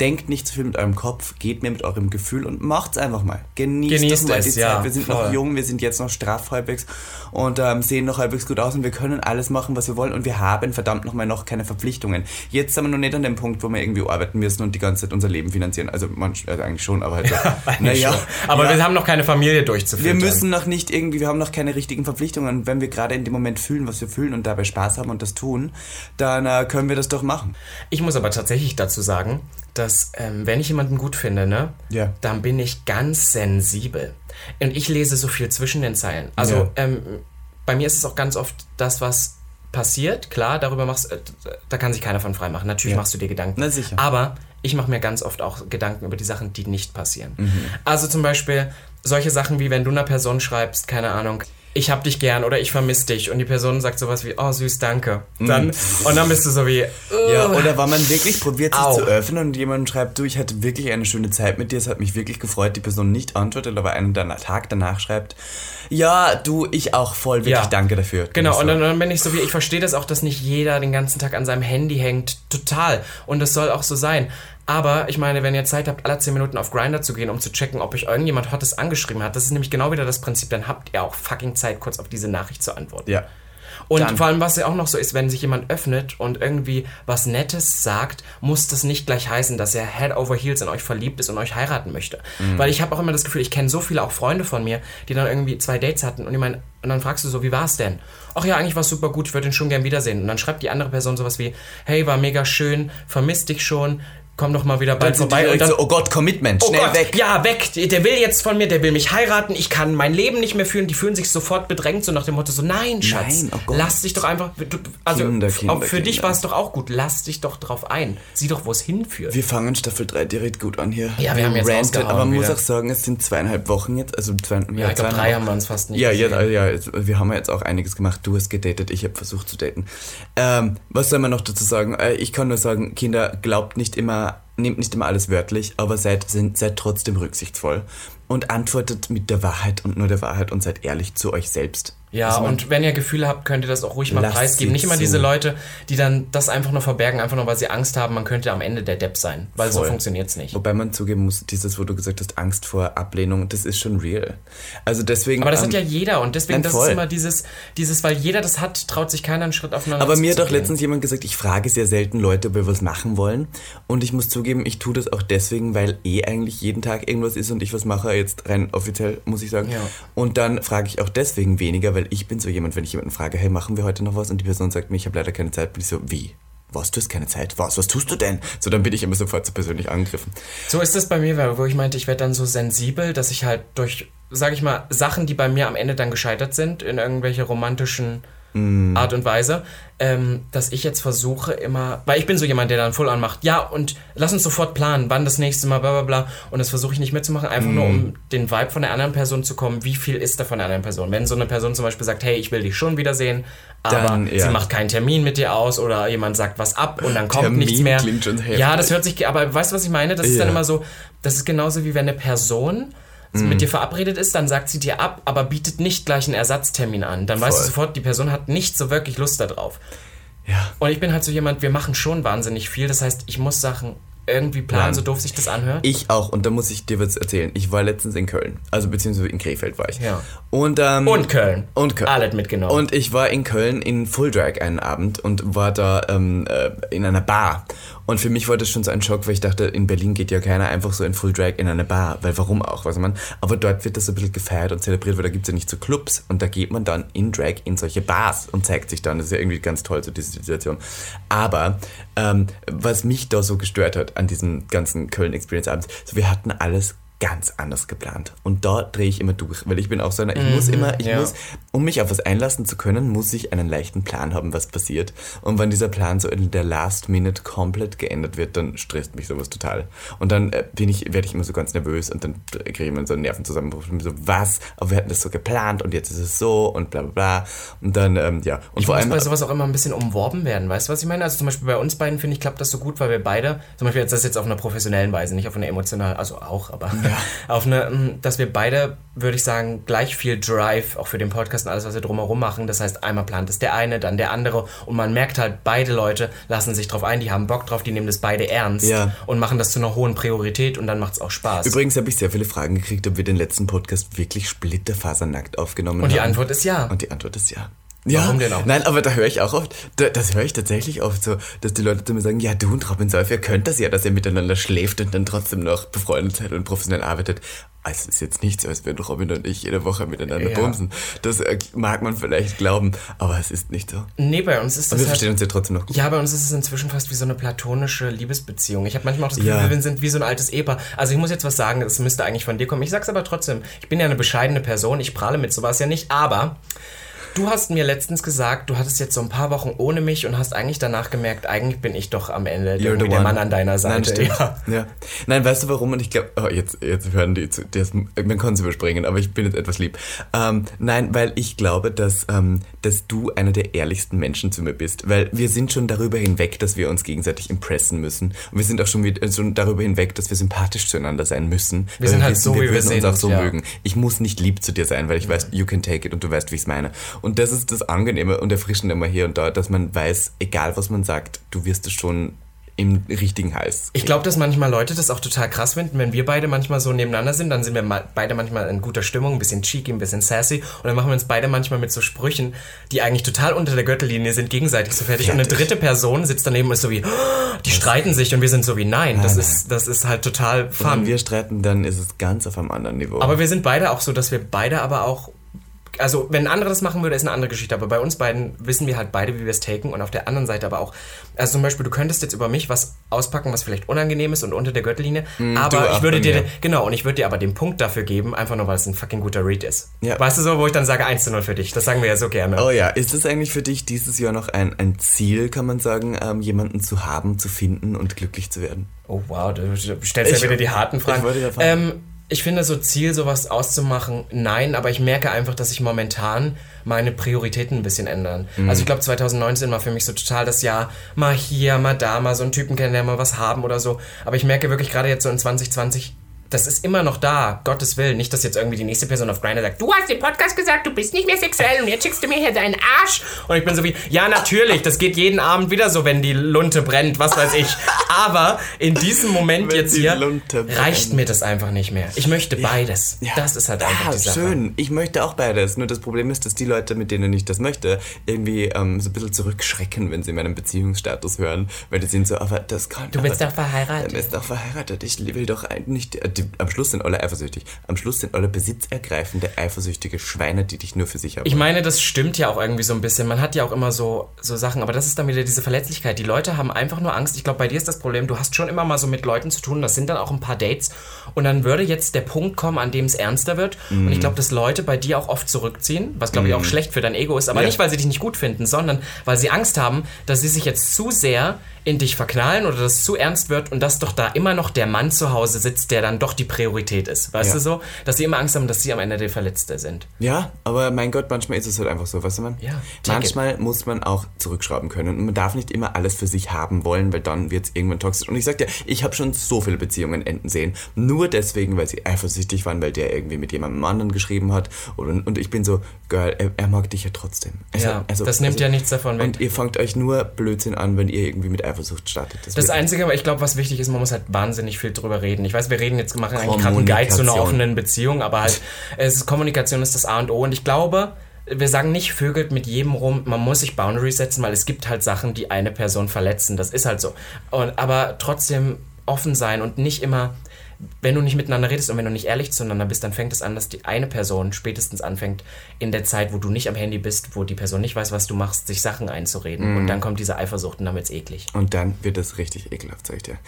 denkt nicht zu viel mit eurem Kopf, geht mir mit eurem Gefühl und macht's einfach mal. Genießt, Genießt mal es, die Zeit. ja, wir sind voll. noch jung, wir sind jetzt noch straff halbwegs und ähm, sehen noch halbwegs gut aus und wir können alles machen, was wir wollen und wir haben verdammt nochmal noch keine Verpflichtungen. Jetzt sind wir noch nicht an dem Punkt, wo wir irgendwie arbeiten müssen und die ganze Zeit unser Leben finanzieren. Also, man, also eigentlich schon, aber halt so. naja, Schon. Aber ja. wir haben noch keine Familie Wir durchzuführen. müssen noch nicht irgendwie, wir haben noch keine richtigen Verpflichtungen. Und wenn wir gerade in dem Moment fühlen, was wir fühlen und dabei Spaß haben und das tun, dann äh, können wir das doch machen. Ich muss aber tatsächlich dazu sagen, dass ähm, wenn ich jemanden gut finde, ne, Ja. dann bin ich ganz sensibel. Und ich lese so viel zwischen den Zeilen. Also Ja. ähm, bei mir ist es auch ganz oft das, was passiert. Klar, darüber machst äh, da kann sich keiner von frei machen. Natürlich Ja. machst du dir Gedanken. Na sicher. Aber ich mache mir ganz oft auch Gedanken über die Sachen, die nicht passieren. Mhm. Also zum Beispiel solche Sachen wie wenn du einer Person schreibst, keine Ahnung, ich hab dich gern oder ich vermiss dich und die Person sagt sowas wie, oh süß, danke. Dann, Und dann bist du so wie, Mhm. Ja, oder wenn man wirklich probiert, sich Au. zu öffnen und jemand schreibt, du, ich hatte wirklich eine schöne Zeit mit dir, es hat mich wirklich gefreut, die Person nicht antwortet, aber einen dann Tag danach schreibt, ja, du, ich auch voll, wirklich Ja. danke dafür. Genau, so. und dann, dann bin ich so wie, ich verstehe das auch, dass nicht jeder den ganzen Tag an seinem Handy hängt. Total. Und das soll auch so sein. Aber ich meine, wenn ihr Zeit habt, alle 10 Minuten auf Grinder zu gehen, um zu checken, ob euch irgendjemand Hottes angeschrieben hat, das ist nämlich genau wieder das Prinzip, dann habt ihr auch fucking Zeit, kurz auf diese Nachricht zu antworten. Ja. Und Dann- vor allem, was ja auch noch so ist, wenn sich jemand öffnet und irgendwie was Nettes sagt, muss das nicht gleich heißen, dass er head over heels in euch verliebt ist und euch heiraten möchte. Mhm. Weil ich habe auch immer das Gefühl, ich kenne so viele auch Freunde von mir, die dann irgendwie zwei Dates hatten und die meinen, und dann fragst du so, wie war's denn? Ach ja, eigentlich war es super gut, ich würde ihn schon gern wiedersehen. Und dann schreibt die andere Person sowas wie, hey, war mega schön, vermisst dich schon, komm doch mal wieder bald vorbei. Und dann, so, oh Gott, Commitment, Oh schnell Gott, weg. ja, weg. Der will jetzt von mir, der will mich heiraten. Ich kann mein Leben nicht mehr führen. Die fühlen sich sofort bedrängt, so nach dem Motto: so, nein, Schatz, Nein, oh lass dich doch einfach. Du, also, Kinder, Kinder, für dich Kinder. war es doch auch gut. Lass dich doch drauf ein. Sieh doch, wo es hinführt. Wir fangen Staffel 3 direkt gut an hier. Ja, wir haben jetzt rausgehauen Aber man muss auch sagen, es sind zweieinhalb Wochen jetzt. Also zwei, ja, ja, ich glaube, drei haben wir uns fast nicht. Ja, ja, ja, jetzt- wir haben ja jetzt auch einiges gemacht. Du hast gedatet, ich habe versucht zu daten. Ähm, was soll man noch dazu sagen? Äh, ich kann nur sagen, Kinder, glaubt nicht immer, nehmt nicht immer alles wörtlich, aber seid, seid trotzdem rücksichtsvoll. Und antwortet mit der Wahrheit und nur der Wahrheit und seid ehrlich zu euch selbst. Ja, Also und wenn ihr Gefühle habt, könnt ihr das auch ruhig mal preisgeben. Nicht immer diese Leute, die dann das einfach nur verbergen, einfach nur weil sie Angst haben, man könnte am Ende der Depp sein. Weil so Voll. funktioniert's nicht. Wobei man zugeben muss, dieses, wo du gesagt hast, Angst vor Ablehnung, das ist schon real. Also deswegen. Aber das ähm, hat ja jeder und deswegen, nein, das voll. ist immer dieses, dieses, weil jeder das hat, traut sich keiner einen Schritt aufeinander Aber mir hat doch letztens jemand gesagt, ich frage sehr selten Leute, ob wir was machen wollen. Und ich muss zugeben, ich tue das auch deswegen, weil eh eigentlich jeden Tag irgendwas ist und ich was mache, jetzt rein offiziell, muss ich sagen. Ja. Und dann frage ich auch deswegen weniger, weil ich bin so jemand, wenn ich jemanden frage, hey, machen wir heute noch was? Und die Person sagt mir, ich habe leider keine Zeit, bin ich so, wie? Was, du hast keine Zeit? Was, was tust du denn? So, dann bin ich immer sofort so persönlich angegriffen. So ist es bei mir, wo ich meinte, ich werde dann so sensibel, dass ich halt durch, sag ich mal, Sachen, die bei mir am Ende dann gescheitert sind, in irgendwelche romantischen Mm. Art und Weise, ähm, dass ich jetzt versuche immer, weil ich bin so jemand, der dann voll anmacht, ja, und lass uns sofort planen, wann das nächste Mal, bla bla bla. Und das versuche ich nicht mitzumachen, einfach nur Mm. um den Vibe von der anderen Person zu kommen, wie viel ist da von der anderen Person. Wenn so eine Person zum Beispiel sagt, hey, ich will dich schon wiedersehen, aber Dann, ja. sie macht keinen Termin mit dir aus oder jemand sagt was ab und dann kommt Termin nichts mehr. klingt schon heftig. ja, das hört sich, aber weißt du, was ich meine? Das ist dann Ja. immer so, das ist genauso wie wenn eine Person Mhm. mit dir verabredet ist, dann sagt sie dir ab, aber bietet nicht gleich einen Ersatztermin an. Dann weißt du Voll. sofort, die Person hat nicht so wirklich Lust darauf. Ja. Und ich bin halt so jemand, wir machen schon wahnsinnig viel. Das heißt, ich muss Sachen irgendwie planen, Planen. so doof sich das anhört. Ich auch, und da muss ich dir was erzählen. Ich war letztens in Köln, also beziehungsweise in Krefeld war ich. Ja. Und, ähm, Und Köln. Und Köln. Alles mitgenommen. Und ich war in Köln in Full Drag einen Abend und war da ähm, äh, in einer Bar. Und für mich war das schon so ein Schock, weil ich dachte, in Berlin geht ja keiner einfach so in Full Drag in eine Bar. Weil warum auch, weiß man. Aber dort wird das so ein bisschen gefeiert und zelebriert, weil da gibt es ja nicht so Clubs. Und da geht man dann in Drag in solche Bars und zeigt sich dann. Das ist ja irgendwie ganz toll, so diese Situation. Aber ähm, was mich da so gestört hat an diesem ganzen Köln-Experience abends, so wir hatten alles ganz anders geplant. Und da drehe ich immer durch, weil ich bin auch so einer, ich muss immer, ich ja. muss, um mich auf was einlassen zu können, muss ich einen leichten Plan haben, was passiert. Und wenn dieser Plan so in der Last Minute komplett geändert wird, dann stresst mich sowas total. Und dann äh, bin ich, werde ich immer so ganz nervös und dann kriege ich immer so einen Nervenzusammenbruch. Ich bin so, was? Aber wir hatten das so geplant und jetzt ist es so und bla bla bla. Und dann, ähm, ja. Und ich vor muss allem. bei sowas auch immer ein bisschen umworben werden, weißt du, was ich meine? Also zum Beispiel bei uns beiden, finde ich, klappt das so gut, weil wir beide, zum Beispiel jetzt das jetzt auf einer professionellen Weise, nicht auf einer emotionalen, also auch, aber auf eine, mm, dass wir beide, würde ich sagen, gleich viel Drive, auch für den Podcast und alles, was wir drumherum machen. Das heißt, einmal plant es der eine, dann der andere und man merkt halt, beide Leute lassen sich drauf ein, die haben Bock drauf, die nehmen das beide ernst Ja. und machen das zu einer hohen Priorität und dann macht es auch Spaß. Übrigens habe ich sehr viele Fragen gekriegt, ob wir den letzten Podcast wirklich splitterfasernackt aufgenommen und die haben. Antwort ist ja. Und die Antwort ist ja. Ja, Warum denn auch? Nein, aber da höre ich auch oft, da, das höre ich tatsächlich oft so, dass die Leute zu mir sagen, ja, du und Robin Solf, ihr könnt das ja, dass ihr miteinander schläft und dann trotzdem noch befreundet seid und professionell arbeitet. Also Es ist jetzt nicht so, als würden Robin und ich jede Woche miteinander Ja. bumsen. Das äh, mag man vielleicht glauben, aber es ist nicht so. Nee, bei uns ist das wir halt, verstehen uns ja trotzdem noch gut. Ja, bei uns ist es inzwischen fast wie so eine platonische Liebesbeziehung. Ich habe manchmal auch das Gefühl, Ja. wir sind wie so ein altes Ehepaar. Also ich muss jetzt was sagen, es müsste eigentlich von dir kommen. Ich sag's aber trotzdem. Ich bin ja eine bescheidene Person, ich prahle mit sowas ja nicht, aber du hast mir letztens gesagt, du hattest jetzt so ein paar Wochen ohne mich und hast eigentlich danach gemerkt, eigentlich bin ich doch am Ende der one. Mann an deiner Nein, Seite. stimmt. ja. Ja. Nein, weißt du warum? Und ich glaube, oh, jetzt, jetzt hören die zu, das, man kann es überspringen, aber ich bin jetzt etwas lieb. Ähm, nein, weil ich glaube, dass, ähm, dass du einer der ehrlichsten Menschen zu mir bist, weil wir sind schon darüber hinweg, dass wir uns gegenseitig impressen müssen. Und wir sind auch schon, wieder, schon darüber hinweg, dass wir sympathisch zueinander sein müssen. weil sind halt so, wir wir würden uns auch so ja. mögen. Ich muss nicht lieb zu dir sein, weil ich weiß, you can take it und du weißt, wie ich es meine. Und das ist das Angenehme und Erfrischende immer hier und da, dass man weiß, egal was man sagt, du wirst es schon im richtigen Hals. Ich glaube, dass manchmal Leute das auch total krass finden, wenn wir beide manchmal so nebeneinander sind, dann sind wir beide manchmal in guter Stimmung, ein bisschen cheeky, ein bisschen sassy und dann machen wir uns beide manchmal mit so Sprüchen, die eigentlich total unter der Gürtellinie sind, gegenseitig so fertig. Und eine Fertig. dritte Person sitzt daneben und ist so wie, "Oh, die streiten sich und wir sind so wie, nein, das Nein, ist, das ist halt total Wenn fun. wir streiten, dann ist es ganz auf einem anderen Niveau. Aber wir sind beide auch so, dass wir beide aber auch. Also, wenn ein anderer das machen würde, ist eine andere Geschichte. Aber bei uns beiden wissen wir halt beide, wie wir es taken. Und auf der anderen Seite aber auch. Also, zum Beispiel, du könntest jetzt über mich was auspacken, was vielleicht unangenehm ist und unter der Gürtellinie. Mm, aber ich würde dir. mir. Genau, und ich würde dir aber den Punkt dafür geben, einfach nur, weil es ein fucking guter Read ist. Ja. Weißt du so, wo ich dann sage 1 zu 0 für dich. Das sagen wir ja so gerne. oh ja, ist es eigentlich für dich dieses Jahr noch ein, ein Ziel, kann man sagen, ähm, jemanden zu haben, zu finden und glücklich zu werden? Oh wow, du du stellst Ich- ja wieder die harten Fragen. ich wollte ja fragen. ähm, ich finde so Ziel, sowas auszumachen, nein, aber ich merke einfach, dass sich momentan meine Prioritäten ein bisschen ändern. Mhm. Also ich glaube 2019 war für mich so total das Jahr, mal hier, mal da, mal so einen Typen kennenlernen, mal was haben oder so. Aber ich merke wirklich gerade jetzt so in 2020 das ist immer noch da, Gottes Willen. Nicht, dass jetzt irgendwie die nächste Person auf Grindr sagt, du hast im Podcast gesagt, du bist nicht mehr sexuell und jetzt schickst du mir hier deinen Arsch. Und ich bin so wie, ja, natürlich, das geht jeden Abend wieder so, wenn die Lunte brennt, was weiß ich. Aber in diesem Moment Wenn jetzt hier reicht mir das einfach nicht mehr. Ich möchte beides. Das ist halt einfach Ah, die Sache. schön. Ich möchte auch beides. Nur das Problem ist, dass die Leute, mit denen ich das möchte, irgendwie ähm, so ein bisschen zurückschrecken, wenn sie meinen Beziehungsstatus hören. Weil die sind so, aber das kann. Du bist doch verheiratet. Du bist doch verheiratet. Ich will doch nicht. Die, am Schluss sind alle eifersüchtig. Am Schluss sind alle besitzergreifende, eifersüchtige Schweine, die dich nur für sich haben. Ich meine, das stimmt ja auch irgendwie so ein bisschen. Man hat ja auch immer so, so Sachen, aber das ist dann wieder diese Verletzlichkeit. Die Leute haben einfach nur Angst. Ich glaube, bei dir ist das Problem, du hast schon immer mal so mit Leuten zu tun, das sind dann auch ein paar Dates. Und dann würde jetzt der Punkt kommen, an dem es ernster wird. Und ich glaube, dass Leute bei dir auch oft zurückziehen, was glaube ich auch schlecht für dein Ego ist. Aber Ja. nicht, weil sie dich nicht gut finden, sondern weil sie Angst haben, dass sie sich jetzt zu sehr in dich verknallen oder dass es zu ernst wird und dass doch da immer noch der Mann zu Hause sitzt, der dann doch die Priorität ist. Weißt Ja. du so? Dass sie immer Angst haben, dass sie am Ende der Verletzte sind. Ja, aber mein Gott, manchmal ist es halt einfach so, weißt du man? Ja, manchmal muss man auch zurückschrauben können und man darf nicht immer alles für sich haben wollen, weil dann wird es irgendwann toxisch. Und ich sag dir, ich habe schon so viele Beziehungen enden sehen, nur deswegen, weil sie eifersüchtig waren, weil der irgendwie mit jemandem anderen geschrieben hat und, und ich bin so, Girl, er, er mag dich ja trotzdem. Also- Ja, das nimmt ja nichts davon weg. Und ihr fangt euch nur Blödsinn an, wenn ihr irgendwie mit Eifersucht startet. Das wird- Einzige, aber ich glaube, was wichtig ist, man muss halt wahnsinnig viel drüber reden. Ich weiß, wir reden jetzt, machen eigentlich gerade einen Guide zu einer offenen Beziehung, aber halt, es ist, Kommunikation ist das A und O. Und ich glaube, wir sagen nicht, vögelt mit jedem rum, man muss sich Boundaries setzen, weil es gibt halt Sachen, die eine Person verletzen. Das ist halt so. Und, aber trotzdem offen sein und nicht immer, wenn du nicht miteinander redest und wenn du nicht ehrlich zueinander bist, dann fängt es an, dass die eine Person spätestens anfängt, in der Zeit, wo du nicht am Handy bist, wo die Person nicht weiß, was du machst, sich Sachen einzureden. Mhm. Und dann kommt diese Eifersucht und dann wird's eklig. Und dann wird es richtig ekelhaft, sag ich dir.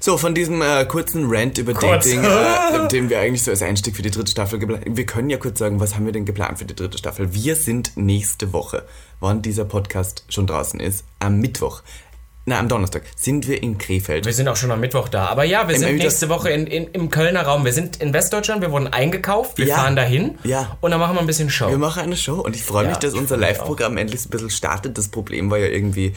So, von diesem äh, kurzen Rant über Kurz. Dating, äh, den wir eigentlich so als Einstieg für die dritte Staffel geplant Wir können ja kurz sagen, was haben wir denn geplant für die dritte Staffel? Wir sind nächste Woche, wann dieser Podcast schon draußen ist, am Mittwoch. Na, am Donnerstag sind wir in Krefeld. Wir sind auch schon am Mittwoch da. Aber ja, wir sind Im- nächste Woche in, in, im Kölner Raum. Wir sind in Westdeutschland, wir wurden eingekauft, wir Ja. fahren dahin Ja. und dann machen wir ein bisschen Show. Wir machen eine Show und ich freue mich, Ja, dass ich unser mich Live-Programm endlich ein bisschen startet. Das Problem war ja irgendwie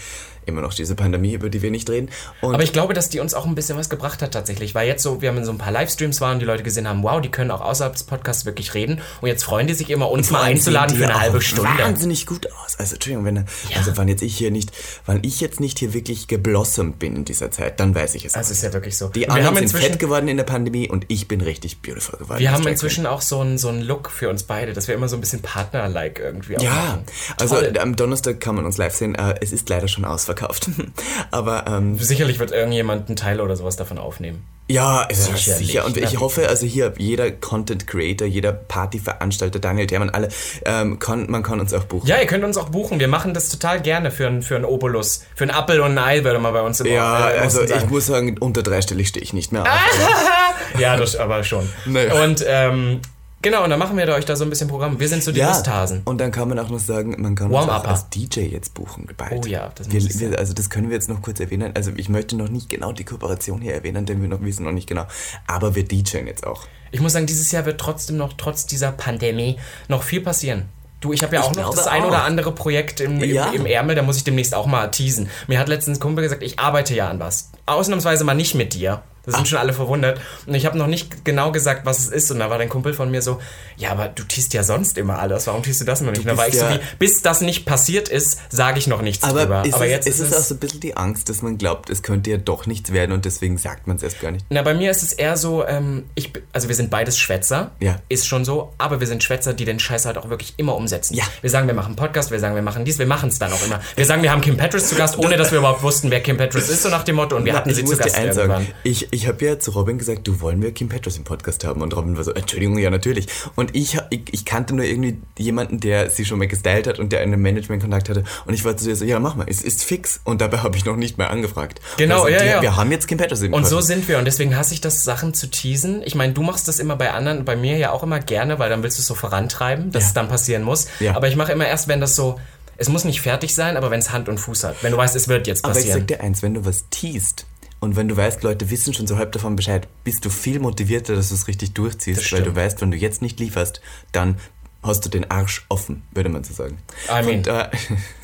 immer noch diese Pandemie, über die wir nicht reden. Und Aber ich glaube, dass die uns auch ein bisschen was gebracht hat tatsächlich, weil jetzt so, wir haben in so ein paar Livestreams waren, die Leute gesehen haben, wow, die können auch außerhalb des Podcasts wirklich reden und jetzt freuen die sich immer, uns mal einzuladen für eine halbe Stunde. wahnsinnig gut aus. Also Entschuldigung, wenn also wann jetzt ich hier nicht, wann ich jetzt nicht hier wirklich geblossomt bin in dieser Zeit, dann weiß ich es. Das ist ja wirklich so. die wir anderen haben sind fett geworden in der Pandemie und ich bin richtig beautiful geworden. wir haben inzwischen auch so einen so einen Look für uns beide, dass wir immer so ein bisschen Partner-like irgendwie auch ja, also am Donnerstag kann man uns live sehen. Äh, es ist leider schon ausverkauft. Aber ähm, Sicherlich wird irgendjemand einen Teil oder sowas davon aufnehmen. Ja, ist Sicherlich, sicher. Und ich hoffe, also hier jeder Content Creator, jeder Partyveranstalter, Daniel Thermann, alle, ähm, kann, man kann uns auch buchen. Ja, ihr könnt uns auch buchen. Wir machen das total gerne für einen für einen Obolus. Für einen Apfel und ein Ei, würde man bei uns im Ja, äh, also ich muss sagen, unter dreistellig stehe ich nicht mehr auf. Ja, das aber schon. Nee. Und ähm, genau, und dann machen wir da euch da so ein bisschen Programm. Wir sind so die Ja, Lusthasen. und dann kann man auch noch sagen, man kann uns auch als DJ jetzt buchen bald. Oh ja, das wir, ich wir, Also das können wir jetzt noch kurz erwähnen. Also ich möchte noch nicht genau die Kooperation hier erwähnen, denn wir noch wissen noch nicht genau. Aber wir DJen jetzt auch. Ich muss sagen, dieses Jahr wird trotzdem noch, trotz dieser Pandemie, noch viel passieren. Du, ich habe ja Ich auch noch glaube das ein auch. oder andere Projekt im, im, Ja. im Ärmel, da muss ich demnächst auch mal teasen. Mir hat letztens ein Kumpel gesagt, ich arbeite ja an was. Ausnahmsweise mal nicht mit dir. Da sind schon alle verwundert. Und ich habe noch nicht genau gesagt, was es ist. Und da war dein Kumpel von mir so, ja, aber du teast ja sonst immer alles. Warum teast du das immer nicht? Da war ich bist so ja- wie, bis das nicht passiert ist, sage ich noch nichts Aber, drüber. ist aber es, jetzt ist ist es auch so ein bisschen die Angst, dass man glaubt, es könnte ja doch nichts werden und deswegen sagt man es erst gar nicht. Na, bei mir ist es eher so, ähm, ich, also wir sind beides Schwätzer, Ja. ist schon so, aber wir sind Schwätzer, die den Scheiß halt auch wirklich immer umsetzen. Ja. Wir sagen, wir machen Podcast, wir sagen, wir machen dies, wir machen es dann auch immer. Wir sagen, wir haben Kim Petras zu Gast, ohne dass wir überhaupt wussten, wer Kim Petras ist, so nach dem Motto, und wir hatten ich sie zu Gast irgendwann. sagen. Ich, ich habe ja zu Robin gesagt, du wollen wir Kim Petras im Podcast haben. Und Robin war so, Entschuldigung, ja natürlich. Und ich, ich, ich kannte nur irgendwie jemanden, der sie schon mal gestylt hat und der einen Management-Kontakt hatte. Und ich war zu dir so, ja mach mal, es ist fix. Und dabei habe ich noch nicht mehr angefragt. Genau, also, ja, die, ja. Wir haben jetzt Kim Petras im Und so Podcast. sind wir und deswegen hasse ich das, Sachen zu teasen. Ich meine, du machst das immer bei anderen, bei mir ja auch immer gerne, weil dann willst du es so vorantreiben, dass Ja. es dann passieren muss. Ja. Aber ich mache immer erst, wenn das so, es muss nicht fertig sein, aber wenn es Hand und Fuß hat. Wenn du weißt, es wird jetzt Aber ich passieren. sag dir eins, wenn du was teast und wenn du weißt, Leute wissen schon so halb davon Bescheid, bist du viel motivierter, dass du es richtig durchziehst, weil du weißt, wenn du jetzt nicht lieferst, dann hast du den Arsch offen, würde man so sagen. I mean. Und da,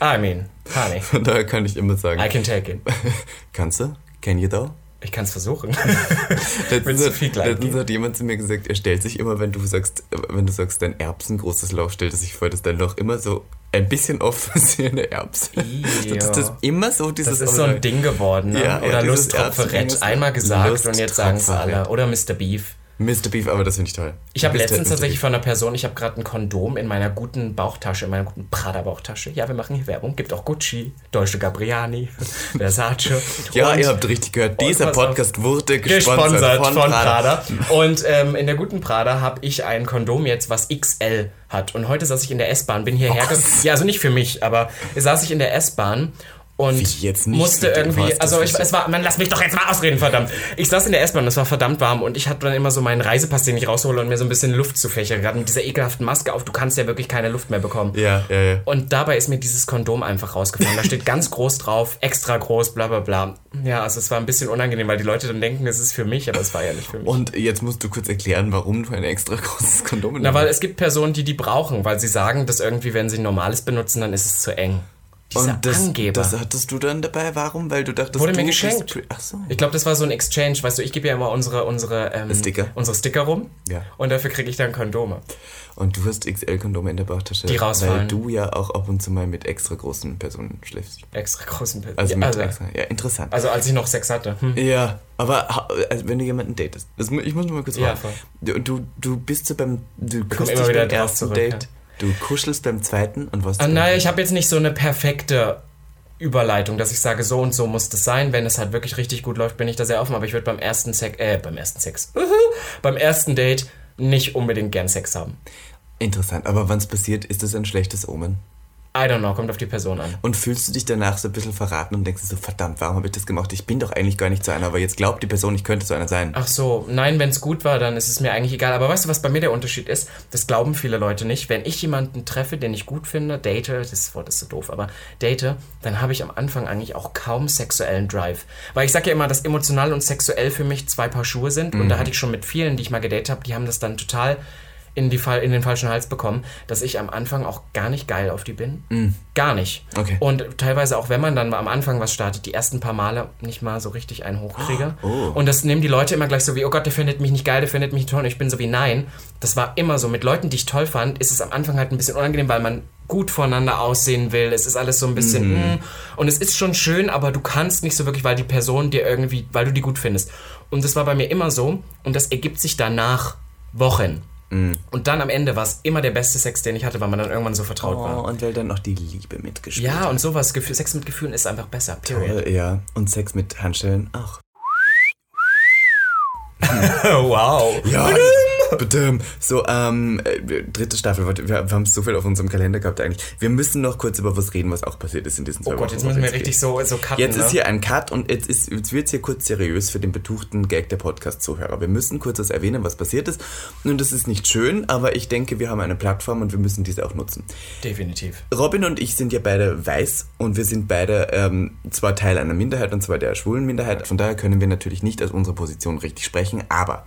I mean, honey, von daher kann ich immer sagen, I can take it. kannst du? Can you though? Ich kann es versuchen. Letztens, hat, viel letztens hat jemand zu mir gesagt, er stellt sich immer, wenn du sagst, wenn du sagst, dein Erbsen großes Loch, stellt er sich vor, dass dein Loch immer so ein bisschen offen ist wie eine Erbse. Ew. Das ist immer so dieses Das ist so ein Ding geworden, ne? Ja, ja, Oder dieses Lusttropferett. Erbsen- Einmal gesagt und jetzt sagen es alle. Oder Mr. Beef. Mr. Beef, aber das finde ich toll. Ich habe letztens tatsächlich von einer Person, ich habe gerade ein Kondom in meiner guten Bauchtasche, in meiner guten Prada-Bauchtasche. Ja, wir machen hier Werbung. Gibt auch Gucci, Deutsche Gabriani, Versace. Ja, Und- ihr habt richtig gehört, dieser. Podcast wurde gesponsert, gesponsert von, von, Prada. Prada. Und ähm, in der guten Prada habe ich ein Kondom jetzt, was XL hat. Und heute saß ich in der S-Bahn, bin hierher. Was? ge- Ja, also nicht für mich, aber saß ich in der S-Bahn. Und Wie jetzt nicht musste irgendwie, also ich, es war, man lass mich doch jetzt mal ausreden, verdammt. Ich saß in der S-Bahn, es war verdammt warm und ich hatte dann immer so meinen Reisepass, den ich raushole und mir so ein bisschen Luft zu fächern. Gerade mit dieser ekelhaften Maske auf, du kannst ja wirklich keine Luft mehr bekommen. Ja, ja, ja. Und dabei ist mir dieses Kondom einfach rausgefallen. Da steht ganz groß drauf, extra groß, bla bla bla. Ja, also es war ein bisschen unangenehm, weil die Leute dann denken, es ist für mich, aber es war ja nicht für mich. Und jetzt musst du kurz erklären, warum du ein extra großes Kondom in Na, weil es gibt Personen, die die brauchen, weil sie sagen, dass irgendwie, wenn sie ein normales benutzen, dann ist es zu eng. Diese Und das, Angeber. das hattest du dann dabei? Warum? Weil du dachtest, Wurde du mir geschenkt. Ach so. Ich glaube, das war so ein Exchange. Weißt du, ich gebe ja immer unsere, unsere, ähm, Sticker. unsere Sticker rum. Ja. Und dafür kriege ich dann Kondome. Und du hast XL-Kondome in der Bauchtasche. Die rausfallen. Weil du ja auch ab und zu mal mit extra großen Personen schläfst. Extra großen Pilz. Also ja, mit also, extra. Ja, interessant. also als ich noch Sex hatte. Hm. ja, aber also wenn du jemanden datest, das, ich muss noch mal kurz Ja, fragen. Du, du, du bist so beim, du küsst dich beim drauf ersten zurück, Date, ja. Du kuschelst beim zweiten und was? Ah, nein, ich habe jetzt nicht so eine perfekte Überleitung, dass ich sage, so und so muss das sein. Wenn es halt wirklich richtig gut läuft, bin ich da sehr offen. Aber ich würde beim ersten Sex, äh, beim ersten Sex, beim ersten Date nicht unbedingt gern Sex haben. Interessant, aber wenn es passiert, ist das ein schlechtes Omen. I don't know, kommt auf die Person an. Und fühlst du dich danach so ein bisschen verraten und denkst so, verdammt, warum habe ich das gemacht? Ich bin doch eigentlich gar nicht so einer, aber jetzt glaubt die Person, ich könnte so einer sein. Ach so, nein, wenn es gut war, dann ist es mir eigentlich egal. Aber weißt du, was bei mir der Unterschied ist? Das glauben viele Leute nicht. Wenn ich jemanden treffe, den ich gut finde, date, das Wort ist so doof, aber date, dann habe ich am Anfang eigentlich auch kaum sexuellen Drive. Weil ich sage ja immer, dass emotional und sexuell für mich zwei Paar Schuhe sind. Und da hatte ich schon mit vielen, die ich mal gedatet habe, die haben das dann total in, die, in den falschen Hals bekommen, dass ich am Anfang auch gar nicht geil auf die bin. Gar nicht. Okay. Und teilweise auch, wenn man dann am Anfang was startet, die ersten paar Male nicht mal so richtig einen hochkriege. Oh. Und das nehmen die Leute immer gleich so wie, oh Gott, der findet mich nicht geil, der findet mich nicht toll. Und ich bin so wie, nein. Das war immer so. Mit Leuten, die ich toll fand, ist es am Anfang halt ein bisschen unangenehm, weil man gut voneinander aussehen will. Es ist alles so ein bisschen, mm. und es ist schon schön, aber du kannst nicht so wirklich, weil die Person dir irgendwie, weil du die gut findest. Und das war bei mir immer so. Und das ergibt sich danach Wochen. Und dann am Ende war es immer der beste Sex, den ich hatte, weil man dann irgendwann so vertraut war. Oh, und weil dann noch die Liebe mitgespielt Ja, und sowas, Sex mit Gefühlen ist einfach besser. Period. Ja, und Sex mit Handschellen auch. wow. Ja, bitte. So, ähm, äh, dritte Staffel. Wir, haben so viel auf unserem Kalender gehabt eigentlich. Wir müssen noch kurz über was reden, was auch passiert ist in diesen zwei Oh. Gott, jetzt müssen wir richtig so, so cutten, Jetzt ne? ist hier ein Cut und jetzt, ist, jetzt wird es hier kurz seriös für den betuchten Gag der Podcast-Zuhörer. Wir müssen kurz was erwähnen, was passiert ist. Und das ist nicht schön, aber ich denke, wir haben eine Plattform und wir müssen diese auch nutzen. Definitiv. Robin und ich sind ja beide weiß und wir sind beide ähm, zwar Teil einer Minderheit und zwar der schwulen Minderheit. Von daher können wir natürlich nicht aus unserer Position richtig sprechen, aber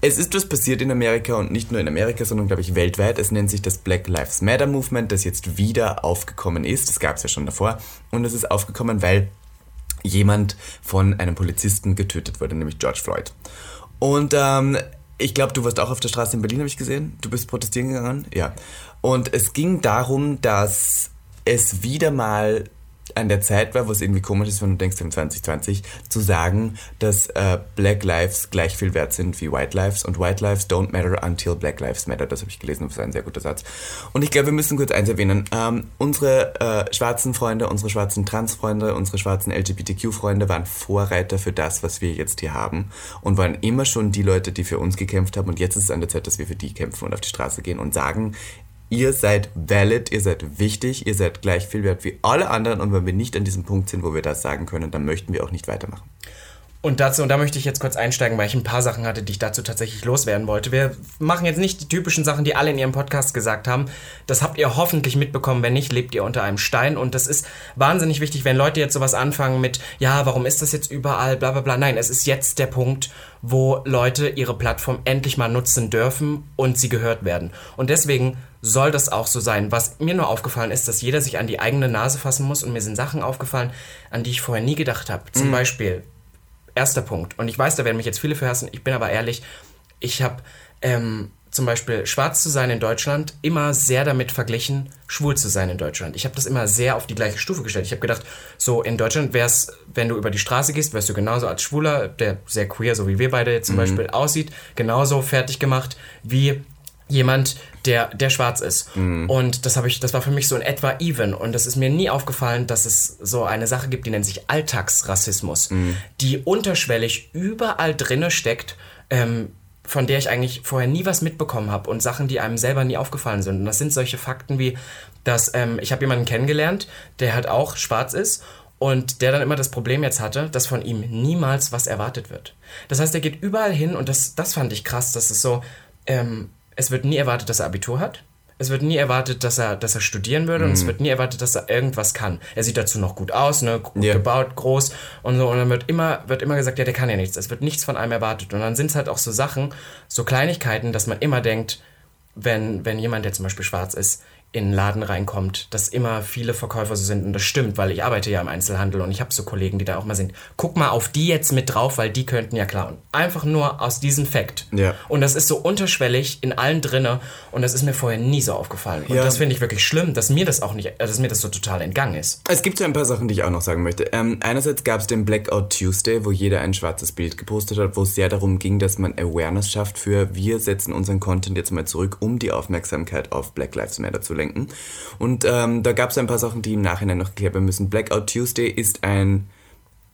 es ist was passiert in Amerika und nicht nur in Amerika, sondern glaube ich weltweit. Es nennt sich das Black Lives Matter Movement, das jetzt wieder aufgekommen ist. Das gab es ja schon davor und es ist aufgekommen, weil jemand von einem Polizisten getötet wurde, nämlich George Floyd. Und ähm, ich glaube, du warst auch auf der Straße in Berlin, habe ich gesehen. Du bist protestieren gegangen. Ja. Und es ging darum, dass es wieder mal an der Zeit war, wo es irgendwie komisch ist, wenn du denkst, im 2020, zu sagen, dass äh, Black Lives gleich viel wert sind wie White Lives und White Lives don't matter until Black Lives matter. Das habe ich gelesen, das ist ein sehr guter Satz. Und ich glaube, wir müssen kurz eins erwähnen. Ähm, unsere äh, schwarzen Freunde, unsere schwarzen Trans-Freunde, unsere schwarzen LGBTQ-Freunde waren Vorreiter für das, was wir jetzt hier haben und waren immer schon die Leute, die für uns gekämpft haben und jetzt ist es an der Zeit, dass wir für die kämpfen und auf die Straße gehen und sagen, Ihr seid valid, ihr seid wichtig, ihr seid gleich viel wert wie alle anderen und wenn wir nicht an diesem Punkt sind, wo wir das sagen können, dann möchten wir auch nicht weitermachen. Und dazu, und da möchte ich jetzt kurz einsteigen, weil ich ein paar Sachen hatte, die ich dazu tatsächlich loswerden wollte. Wir machen jetzt nicht die typischen Sachen, die alle in ihrem Podcast gesagt haben. Das habt ihr hoffentlich mitbekommen. Wenn nicht, lebt ihr unter einem Stein. Und das ist wahnsinnig wichtig, wenn Leute jetzt sowas anfangen mit, ja, warum ist das jetzt überall, bla bla bla. Nein, es ist jetzt der Punkt, wo Leute ihre Plattform endlich mal nutzen dürfen und sie gehört werden. Und deswegen soll das auch so sein. Was mir nur aufgefallen ist, dass jeder sich an die eigene Nase fassen muss. Und mir sind Sachen aufgefallen, an die ich vorher nie gedacht habe. Zum Beispiel erster Punkt. Und ich weiß, da werden mich jetzt viele für hassen. Ich bin aber ehrlich, ich habe ähm, zum Beispiel schwarz zu sein in Deutschland immer sehr damit verglichen, schwul zu sein in Deutschland. Ich habe das immer sehr auf die gleiche Stufe gestellt. Ich habe gedacht, so in Deutschland wäre es, wenn du über die Straße gehst, wärst du genauso als Schwuler, der sehr queer, so wie wir beide zum mhm. Beispiel aussieht, genauso fertig gemacht wie jemand, der, der schwarz ist. Mhm. Und das habe ich, das war für mich so in etwa even. Und das ist mir nie aufgefallen, dass es so eine Sache gibt, die nennt sich Alltagsrassismus, mhm. die unterschwellig überall drinne steckt. Ähm, von der ich eigentlich vorher nie was mitbekommen habe und Sachen, die einem selber nie aufgefallen sind. Und das sind solche Fakten wie, dass ähm, ich habe jemanden kennengelernt, der halt auch schwarz ist und der dann immer das Problem jetzt hatte, dass von ihm niemals was erwartet wird. Das heißt, er geht überall hin und das, das fand ich krass, dass es so, ähm, es wird nie erwartet, dass er Abitur hat. Es wird nie erwartet, dass er, dass er studieren würde mhm. und es mhm. wird nie erwartet, dass er irgendwas kann. Er sieht dazu noch gut aus, ne, gut yeah. gebaut, groß und so. Und dann wird immer, wird immer gesagt, ja, der kann ja nichts. Es wird nichts von einem erwartet. Und dann sind es halt auch so Sachen, so Kleinigkeiten, dass man immer denkt, wenn, wenn jemand, der zum Beispiel schwarz ist, in einen Laden reinkommt, dass immer viele Verkäufer so sind. Und das stimmt, weil ich arbeite ja im Einzelhandel und ich habe so Kollegen, die da auch mal sind. Guck mal auf die jetzt mit drauf, weil die könnten ja klauen. Einfach nur aus diesem Fakt. Ja. Und das ist so unterschwellig in allen drinne und das ist mir vorher nie so aufgefallen. Und ja. das finde ich wirklich schlimm, dass mir das auch nicht, dass mir das so total entgangen ist. Es gibt so ein paar Sachen, die ich auch noch sagen möchte. Ähm, einerseits gab es den Blackout Tuesday, wo jeder ein schwarzes Bild gepostet hat, wo es sehr darum ging, dass man Awareness schafft für wir setzen unseren Content jetzt mal zurück, um die Aufmerksamkeit auf Black Lives Matter zu lenken lenken. Und ähm, da gab es ein paar Sachen, die im Nachhinein noch geklärt werden müssen. Blackout Tuesday ist ein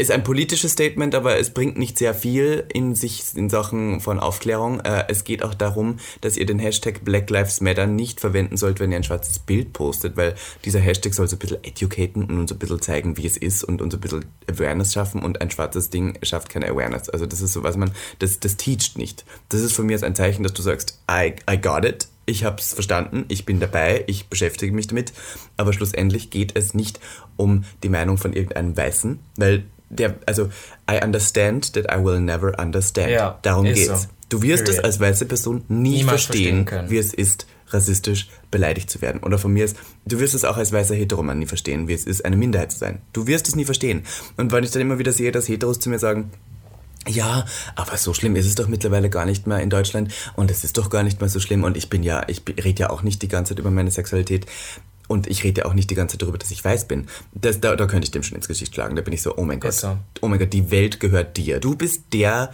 ist ein politisches Statement, aber es bringt nicht sehr viel in sich in Sachen von Aufklärung. Äh, es geht auch darum, dass ihr den Hashtag Black Lives Matter nicht verwenden sollt, wenn ihr ein schwarzes Bild postet, weil dieser Hashtag soll so ein bisschen educaten und uns ein bisschen zeigen, wie es ist und uns ein bisschen Awareness schaffen und ein schwarzes Ding schafft keine Awareness. Also das ist so, was man, das, das teacht nicht. Das ist von mir ein Zeichen, dass du sagst, I, I got it ich habe es verstanden, ich bin dabei, ich beschäftige mich damit, aber schlussendlich geht es nicht um die Meinung von irgendeinem Weißen, weil der, also, I understand that I will never understand. Ja, Darum geht's. So. Du wirst es als weiße Person nie Niemals verstehen, wie es ist, rassistisch beleidigt zu werden. Oder von mir ist, du wirst es auch als weißer Heteroman nie verstehen, wie es ist, eine Minderheit zu sein. Du wirst es nie verstehen. Und wenn ich dann immer wieder sehe, dass Heteros zu mir sagen, ja, aber so schlimm ist es doch mittlerweile gar nicht mehr in Deutschland und es ist doch gar nicht mehr so schlimm und ich bin ja, ich rede ja auch nicht die ganze Zeit über meine Sexualität und ich rede ja auch nicht die ganze Zeit darüber, dass ich weiß bin. Das, da, da könnte ich dem schon ins Gesicht schlagen. Da bin ich so, oh mein Gott, so. oh mein Gott, die Welt gehört dir. Du bist der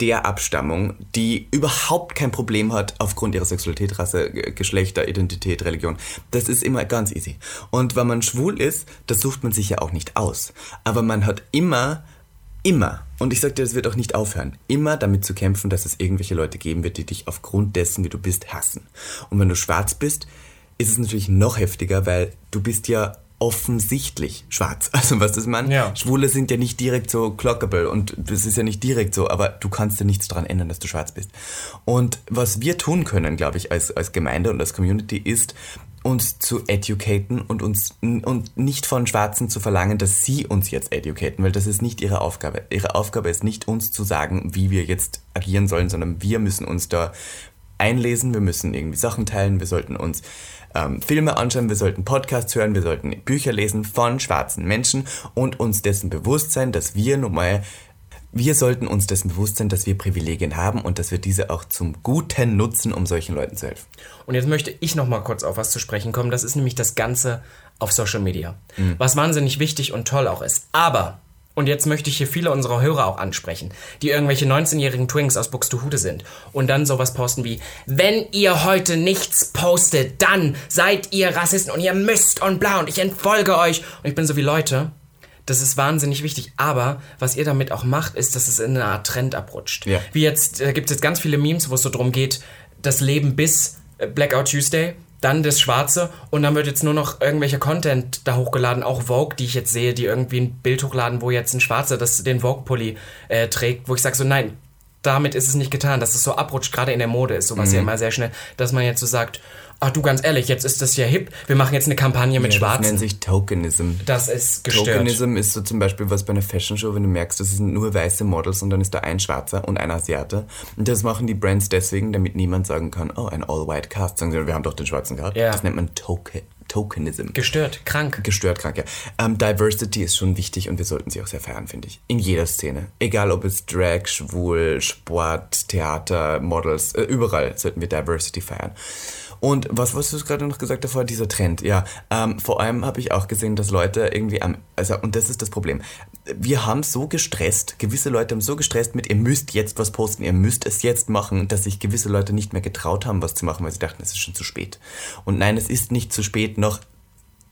der Abstammung, die überhaupt kein Problem hat aufgrund ihrer Sexualität, Rasse, Geschlechter, Identität, Religion. Das ist immer ganz easy. Und wenn man schwul ist, das sucht man sich ja auch nicht aus. Aber man hat immer immer, und ich sag dir, das wird auch nicht aufhören, immer damit zu kämpfen, dass es irgendwelche Leute geben wird, die dich aufgrund dessen, wie du bist, hassen. Und wenn du schwarz bist, ist es natürlich noch heftiger, weil du bist ja offensichtlich schwarz. Also was das man? Ja. Schwule sind ja nicht direkt so clockable und das ist ja nicht direkt so, aber du kannst ja nichts daran ändern, dass du schwarz bist. Und was wir tun können, glaube ich, als, als Gemeinde und als Community ist, uns zu educaten und uns und nicht von Schwarzen zu verlangen, dass sie uns jetzt educaten, weil das ist nicht ihre Aufgabe. Ihre Aufgabe ist nicht uns zu sagen, wie wir jetzt agieren sollen, sondern wir müssen uns da einlesen, wir müssen irgendwie Sachen teilen, wir sollten uns ähm, Filme anschauen, wir sollten Podcasts hören, wir sollten Bücher lesen von schwarzen Menschen und uns dessen bewusst sein, dass wir nun mal wir sollten uns dessen bewusst sein, dass wir Privilegien haben und dass wir diese auch zum Guten nutzen, um solchen Leuten zu helfen. Und jetzt möchte ich noch mal kurz auf was zu sprechen kommen. Das ist nämlich das Ganze auf Social Media. Mhm. Was wahnsinnig wichtig und toll auch ist. Aber und jetzt möchte ich hier viele unserer Hörer auch ansprechen, die irgendwelche 19-jährigen Twinks aus Buxtehude sind und dann sowas posten wie, wenn ihr heute nichts postet, dann seid ihr Rassisten und ihr müsst und bla und ich entfolge euch. Und ich bin so wie Leute, das ist wahnsinnig wichtig. Aber was ihr damit auch macht, ist, dass es in eine Art Trend abrutscht. Ja. Wie jetzt, äh, gibt es jetzt ganz viele Memes, wo es so drum geht, das Leben bis äh, Blackout Tuesday, dann das Schwarze und dann wird jetzt nur noch irgendwelcher Content da hochgeladen, auch Vogue, die ich jetzt sehe, die irgendwie ein Bild hochladen, wo jetzt ein Schwarzer das, den Vogue-Pulli äh, trägt, wo ich sage so, nein, damit ist es nicht getan, dass es so abrutscht, gerade in der Mode ist sowas mhm. ja immer sehr schnell, dass man jetzt so sagt, ach du ganz ehrlich, jetzt ist das ja hip, wir machen jetzt eine Kampagne mit ja, Schwarzen. Das nennt sich Tokenism. Das ist gestört. Tokenism ist so zum Beispiel was bei einer Fashion Show, wenn du merkst, das sind nur weiße Models und dann ist da ein Schwarzer und ein Asiate. Und das machen die Brands deswegen, damit niemand sagen kann, oh, ein All-White Cast. Sagen sie, wir haben doch den schwarzen gehabt. Ja. Das nennt man Token. Tokenism. Gestört, krank. Gestört, krank, ja. Ähm, Diversity ist schon wichtig und wir sollten sie auch sehr feiern, finde ich. In jeder Szene. Egal ob es Drag, Schwul, Sport, Theater, Models, äh, überall sollten wir Diversity feiern. Und was, was du gerade noch gesagt davor, dieser Trend, ja. Ähm, vor allem habe ich auch gesehen, dass Leute irgendwie am, also, und das ist das Problem. Wir haben so gestresst, gewisse Leute haben so gestresst mit, ihr müsst jetzt was posten, ihr müsst es jetzt machen, dass sich gewisse Leute nicht mehr getraut haben, was zu machen, weil sie dachten, es ist schon zu spät. Und nein, es ist nicht zu spät, noch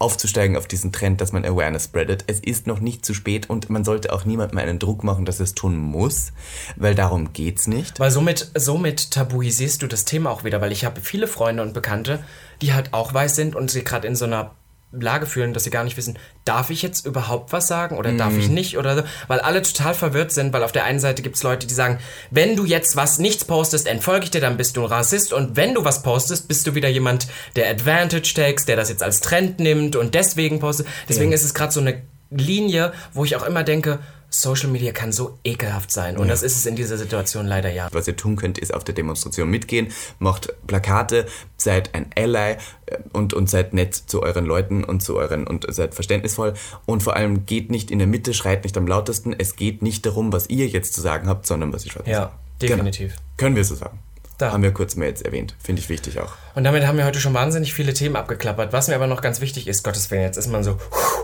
aufzusteigen auf diesen Trend, dass man Awareness spreadet. Es ist noch nicht zu spät und man sollte auch niemandem einen Druck machen, dass es tun muss, weil darum geht's nicht. Weil somit, somit tabuisierst du das Thema auch wieder, weil ich habe viele Freunde und Bekannte, die halt auch weiß sind und sie gerade in so einer Lage fühlen, dass sie gar nicht wissen, darf ich jetzt überhaupt was sagen oder mm. darf ich nicht oder so, weil alle total verwirrt sind, weil auf der einen Seite gibt es Leute, die sagen, wenn du jetzt was nichts postest, entfolge ich dir, dann bist du ein Rassist und wenn du was postest, bist du wieder jemand, der Advantage takes, der das jetzt als Trend nimmt und deswegen postet. Deswegen ja. ist es gerade so eine Linie, wo ich auch immer denke, Social Media kann so ekelhaft sein. Und ja. das ist es in dieser Situation leider ja. Was ihr tun könnt, ist auf der Demonstration mitgehen, macht Plakate, seid ein Ally äh, und, und seid nett zu euren Leuten und zu euren und seid verständnisvoll. Und vor allem geht nicht in der Mitte, schreit nicht am lautesten. Es geht nicht darum, was ihr jetzt zu sagen habt, sondern was ich schreibe. Ja, definitiv. Genau. Können wir so sagen. Da. Haben wir kurz mehr jetzt erwähnt. Finde ich wichtig auch. Und damit haben wir heute schon wahnsinnig viele Themen abgeklappert. Was mir aber noch ganz wichtig ist, Gottes Willen, jetzt ist man so,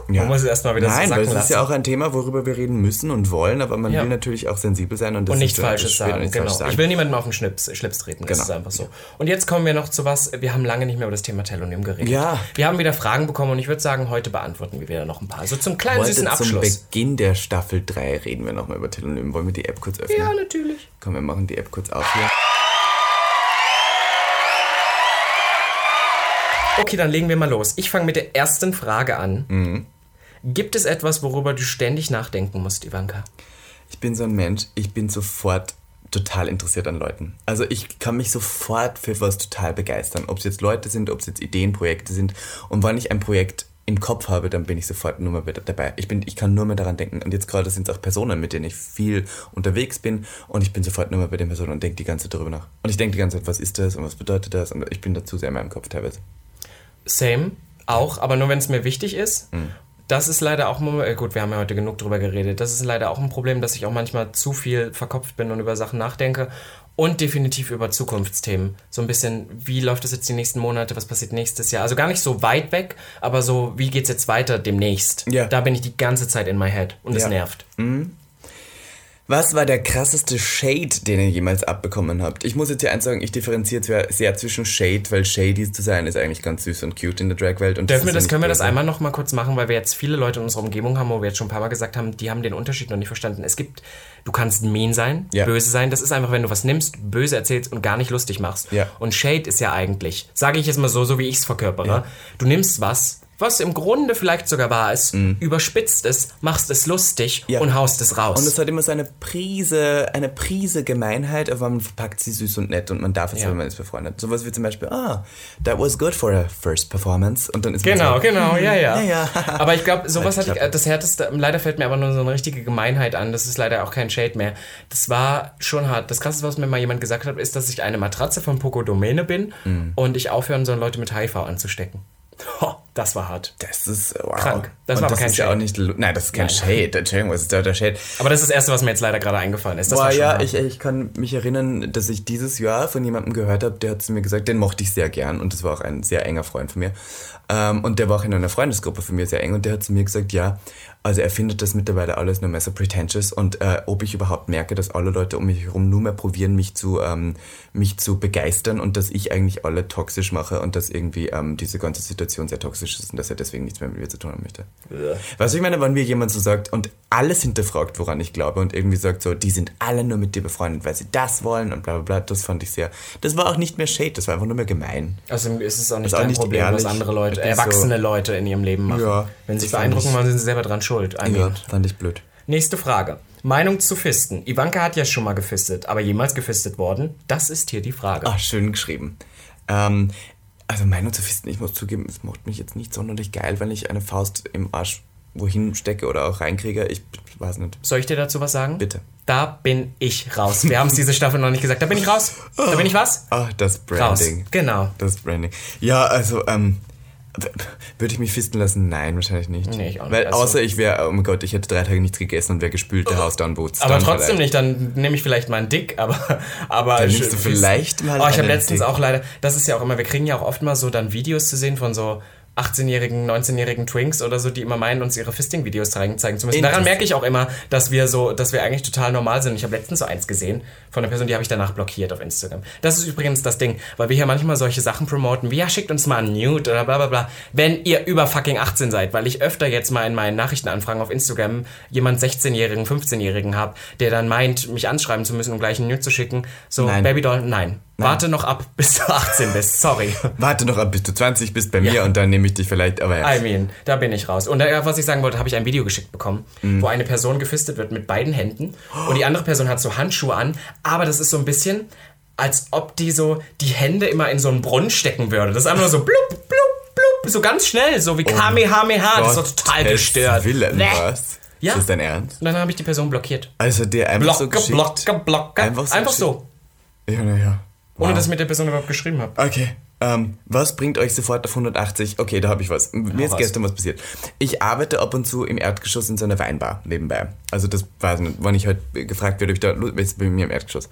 ja. man muss es erstmal wieder Nein, so sacken weil es ist ja auch ein Thema, worüber wir reden müssen und wollen, aber man ja. will natürlich auch sensibel sein und, das und nicht Falsches sagen. Nicht genau. Falsch sagen. Ich will niemandem auf den Schlips, Schlips treten. Das genau. ist einfach so. Und jetzt kommen wir noch zu was, wir haben lange nicht mehr über das Thema Telonym geredet. Ja. Wir haben wieder Fragen bekommen und ich würde sagen, heute beantworten wir wieder noch ein paar. So zum kleinen heute süßen Abschluss. Zum Beginn der Staffel 3 reden wir nochmal über Telonym. Wollen wir die App kurz öffnen? Ja, natürlich. Komm, wir machen die App kurz auf hier. Okay, dann legen wir mal los. Ich fange mit der ersten Frage an. Mhm. Gibt es etwas, worüber du ständig nachdenken musst, Ivanka? Ich bin so ein Mensch, ich bin sofort total interessiert an Leuten. Also ich kann mich sofort für was total begeistern. Ob es jetzt Leute sind, ob es jetzt Ideenprojekte sind. Und wenn ich ein Projekt im Kopf habe, dann bin ich sofort nur mehr dabei. Ich, bin, ich kann nur mehr daran denken. Und jetzt gerade sind es auch Personen, mit denen ich viel unterwegs bin. Und ich bin sofort nur mehr bei den Personen und denke die ganze Zeit darüber nach. Und ich denke die ganze Zeit, was ist das und was bedeutet das? Und ich bin dazu sehr in meinem Kopf teilweise. Same, auch, aber nur wenn es mir wichtig ist. Mhm. Das ist leider auch, äh, gut, wir haben ja heute genug drüber geredet, das ist leider auch ein Problem, dass ich auch manchmal zu viel verkopft bin und über Sachen nachdenke und definitiv über Zukunftsthemen. So ein bisschen, wie läuft das jetzt die nächsten Monate, was passiert nächstes Jahr? Also gar nicht so weit weg, aber so, wie geht's jetzt weiter demnächst? Ja. Da bin ich die ganze Zeit in my head und es nervt. Mhm. Was war der krasseste Shade, den ihr jemals abbekommen habt? Ich muss jetzt hier eins sagen, ich differenziere sehr zwischen Shade, weil Shady zu sein ist eigentlich ganz süß und cute in der Drag-Welt. Dürfen wir das, können wir das einmal noch mal kurz machen, weil wir jetzt viele Leute in unserer Umgebung haben, wo wir jetzt schon ein paar Mal gesagt haben, die haben den Unterschied noch nicht verstanden. Es gibt, du kannst mean sein, ja. böse sein. Das ist einfach, wenn du was nimmst, böse erzählst und gar nicht lustig machst. Ja. Und Shade ist ja eigentlich, sage ich jetzt mal so, so wie ich es verkörpere. Ja. Du nimmst was, was im Grunde vielleicht sogar wahr ist, mm. überspitzt es, machst es lustig ja. und haust es raus. Und es hat immer so eine Prise, eine Prise Gemeinheit, aber man verpackt sie süß und nett und man darf es, ja. wenn man ist befreundet. Sowas wie zum Beispiel, ah, that was good for a first performance. Und dann ist genau, so, genau, ja, ja. ja, ja. aber ich glaube, sowas hatte ich, das härteste, leider fällt mir aber nur so eine richtige Gemeinheit an, das ist leider auch kein Shade mehr. Das war schon hart. Das krasseste, was mir mal jemand gesagt hat, ist, dass ich eine Matratze von Poco Domäne bin mm. und ich aufhören soll, Leute mit HIV anzustecken. Oh, das war hart. Das ist wow. krank. Das Und war das kein ist Shade. Ja auch nicht, nein, das ist kein nein. Shade. Entschuldigung, was ist da der Shade? Aber das ist das Erste, was mir jetzt leider gerade eingefallen ist. Das Boah, ja, ich, ich kann mich erinnern, dass ich dieses Jahr von jemandem gehört habe, der hat zu mir gesagt, den mochte ich sehr gern und das war auch ein sehr enger Freund von mir. Ähm, und der war auch in einer Freundesgruppe von mir sehr eng und der hat zu mir gesagt, ja, also er findet das mittlerweile alles nur mehr so pretentious und äh, ob ich überhaupt merke, dass alle Leute um mich herum nur mehr probieren, mich zu, ähm, mich zu begeistern und dass ich eigentlich alle toxisch mache und dass irgendwie ähm, diese ganze Situation sehr toxisch ist und dass er deswegen nichts mehr mit mir zu tun haben möchte. Ja. Weißt du, ich meine, wenn mir jemand so sagt und alles hinterfragt, woran ich glaube und irgendwie sagt so, die sind alle nur mit dir befreundet, weil sie das wollen und bla bla bla, das fand ich sehr, das war auch nicht mehr Shade, das war einfach nur mehr gemein. Also ist es auch nicht dein Problem, ehrlich, was andere Leute, erwachsene so, Leute in ihrem Leben machen. Ja, Wenn sie beeindrucken wollen, sind sie selber dran schuld. I ja, fand ich blöd. Nächste Frage. Meinung zu Fisten. Ivanka hat ja schon mal gefistet, aber jemals gefistet worden? Das ist hier die Frage. Ach, schön geschrieben. Ähm, also Meinung zu Fisten, ich muss zugeben, es macht mich jetzt nicht sonderlich geil, wenn ich eine Faust im Arsch wohin stecke oder auch reinkriege. Ich weiß nicht. Soll ich dir dazu was sagen? Bitte. Da bin ich raus. Wir haben es diese Staffel noch nicht gesagt. Da bin ich raus. Da bin ich was? Ach, das Branding. Raus. Genau. Das Branding. Ja, also, ähm, Würde ich mich fisten lassen? Nein, wahrscheinlich nicht. Nee, ich auch nicht. Weil Also- außer ich wäre, oh mein Gott, ich hätte drei Tage nichts gegessen und wäre gespült, der Haus down Boots. Aber dann trotzdem vielleicht. nicht, dann nehme ich vielleicht mal einen Dick, aber. aber Dann nimmst du vielleicht mal Oh, ich habe letztens Dick. auch leider, das ist ja auch immer, wir kriegen ja auch oft mal so dann Videos zu sehen von so 18-jährigen, 19-jährigen Twinks oder so, die immer meinen, uns ihre Fisting-Videos zeigen, zeigen zu müssen. Daran merke ich auch immer, dass wir so, dass wir eigentlich total normal sind. Ich habe letztens so eins gesehen von einer Person, die habe ich danach blockiert auf Instagram. Das ist übrigens das Ding, weil wir hier manchmal solche Sachen promoten, wie ja, schickt uns mal ein Nude oder bla bla bla. Wenn ihr über fucking 18 seid, weil ich öfter jetzt mal in meinen Nachrichtenanfragen auf Instagram jemand 16-jährigen, 15-jährigen habe, der dann meint, mich anschreiben zu müssen, um gleich ein Nude zu schicken. So, Nein. Babydoll, nein. Warte noch ab, bis du 18 bist. Sorry. Warte noch ab, bis du 20 bist bei mir und dann nehme ich dich vielleicht, aber ja. I mean, da bin ich raus. Und äh, was ich sagen wollte, habe ich ein Video geschickt bekommen, Mhm. wo eine Person gefistet wird mit beiden Händen und die andere Person hat so Handschuhe an, aber das ist so ein bisschen, als ob die so die Hände immer in so einen Brunnen stecken würde. Das ist einfach nur so blub, blub, blub, so ganz schnell, so wie Kamehameha. Das ist so total gestört. Willen, Bäh. was? Ja. Ist das dein Ernst? Und dann habe ich die Person blockiert. Also der einfach so Blocke, geschickt. blocke, blocke. Einfach so Einfach so. Ja, naja. Ohne Wow. dass ich mit der Person überhaupt geschrieben habe. Okay. Ähm, was bringt euch sofort auf 180? Okay, da habe ich was. Mir ist was. gestern was passiert. Ich arbeite ab und zu im Erdgeschoss in so einer Weinbar nebenbei. Also das weiß ich nicht, wann ich halt gefragt werde, ob ich da ist bei mir im Erdgeschoss.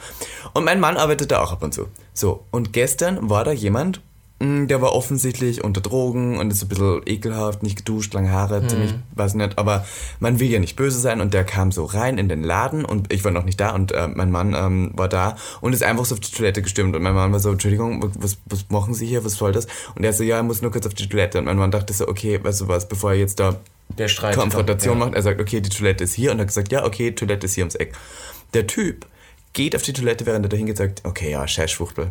Und mein Mann arbeitet da auch ab und zu. So, und gestern war da jemand, der war offensichtlich unter Drogen und ist ein bisschen ekelhaft, nicht geduscht, lange Haare, ziemlich, weiß nicht, aber man will ja nicht böse sein und der kam so rein in den Laden und ich war noch nicht da und äh, mein Mann ähm, war da und ist einfach so auf die Toilette gestürmt und mein Mann war so, Entschuldigung, was, was machen Sie hier, was soll das? Und er so, ja, er muss nur kurz auf die Toilette und mein Mann dachte so, okay, weißt du was, bevor er jetzt da. Konfrontation ja. macht. Er sagt, okay, die Toilette ist hier. Und er hat gesagt, ja, okay, Toilette ist hier ums Eck. Der Typ geht auf die Toilette, während er dahin geht, sagt, okay, ja, scheiß Schwuchtel.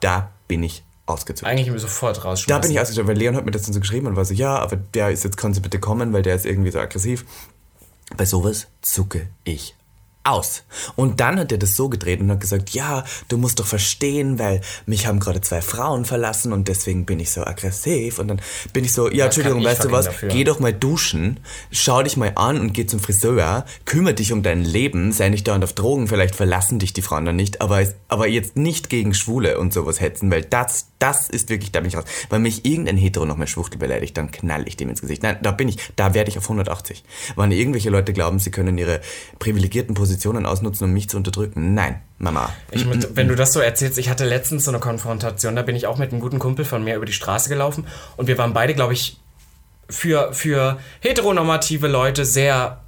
Da bin ich ausgezogen. Eigentlich mir sofort rausschmeißen. Da bin ich ausgezogen, weil Leon hat mir das dann so geschrieben und war so, ja, aber der ist jetzt, kann sie bitte kommen, weil der ist irgendwie so aggressiv. Bei sowas zucke ich aus. Und dann hat er das so gedreht und hat gesagt, ja, du musst doch verstehen, weil mich haben gerade zwei Frauen verlassen und deswegen bin ich so aggressiv. Und dann bin ich so, ja, Entschuldigung, ich weißt du was, dafür. geh doch mal duschen, schau dich mal an und geh zum Friseur, kümmere dich um dein Leben, sei nicht dauernd auf Drogen, vielleicht verlassen dich die Frauen dann nicht, aber, aber jetzt nicht gegen Schwule und sowas hetzen, weil das, das ist wirklich, da bin ich raus. Wenn mich irgendein Hetero noch mal Schwuchtel beleidigt, dann knall ich dem ins Gesicht. Nein, da bin ich, da werde ich auf 180. Wann irgendwelche Leute glauben, sie können ihre privilegierten Positionen ausnutzen, um mich zu unterdrücken. Nein, Mama. Ich, mit- wenn du das so erzählst, ich hatte letztens so eine Konfrontation, da bin ich auch mit einem guten Kumpel von mir über die Straße gelaufen und wir waren beide, glaube ich, für, für heteronormative Leute sehr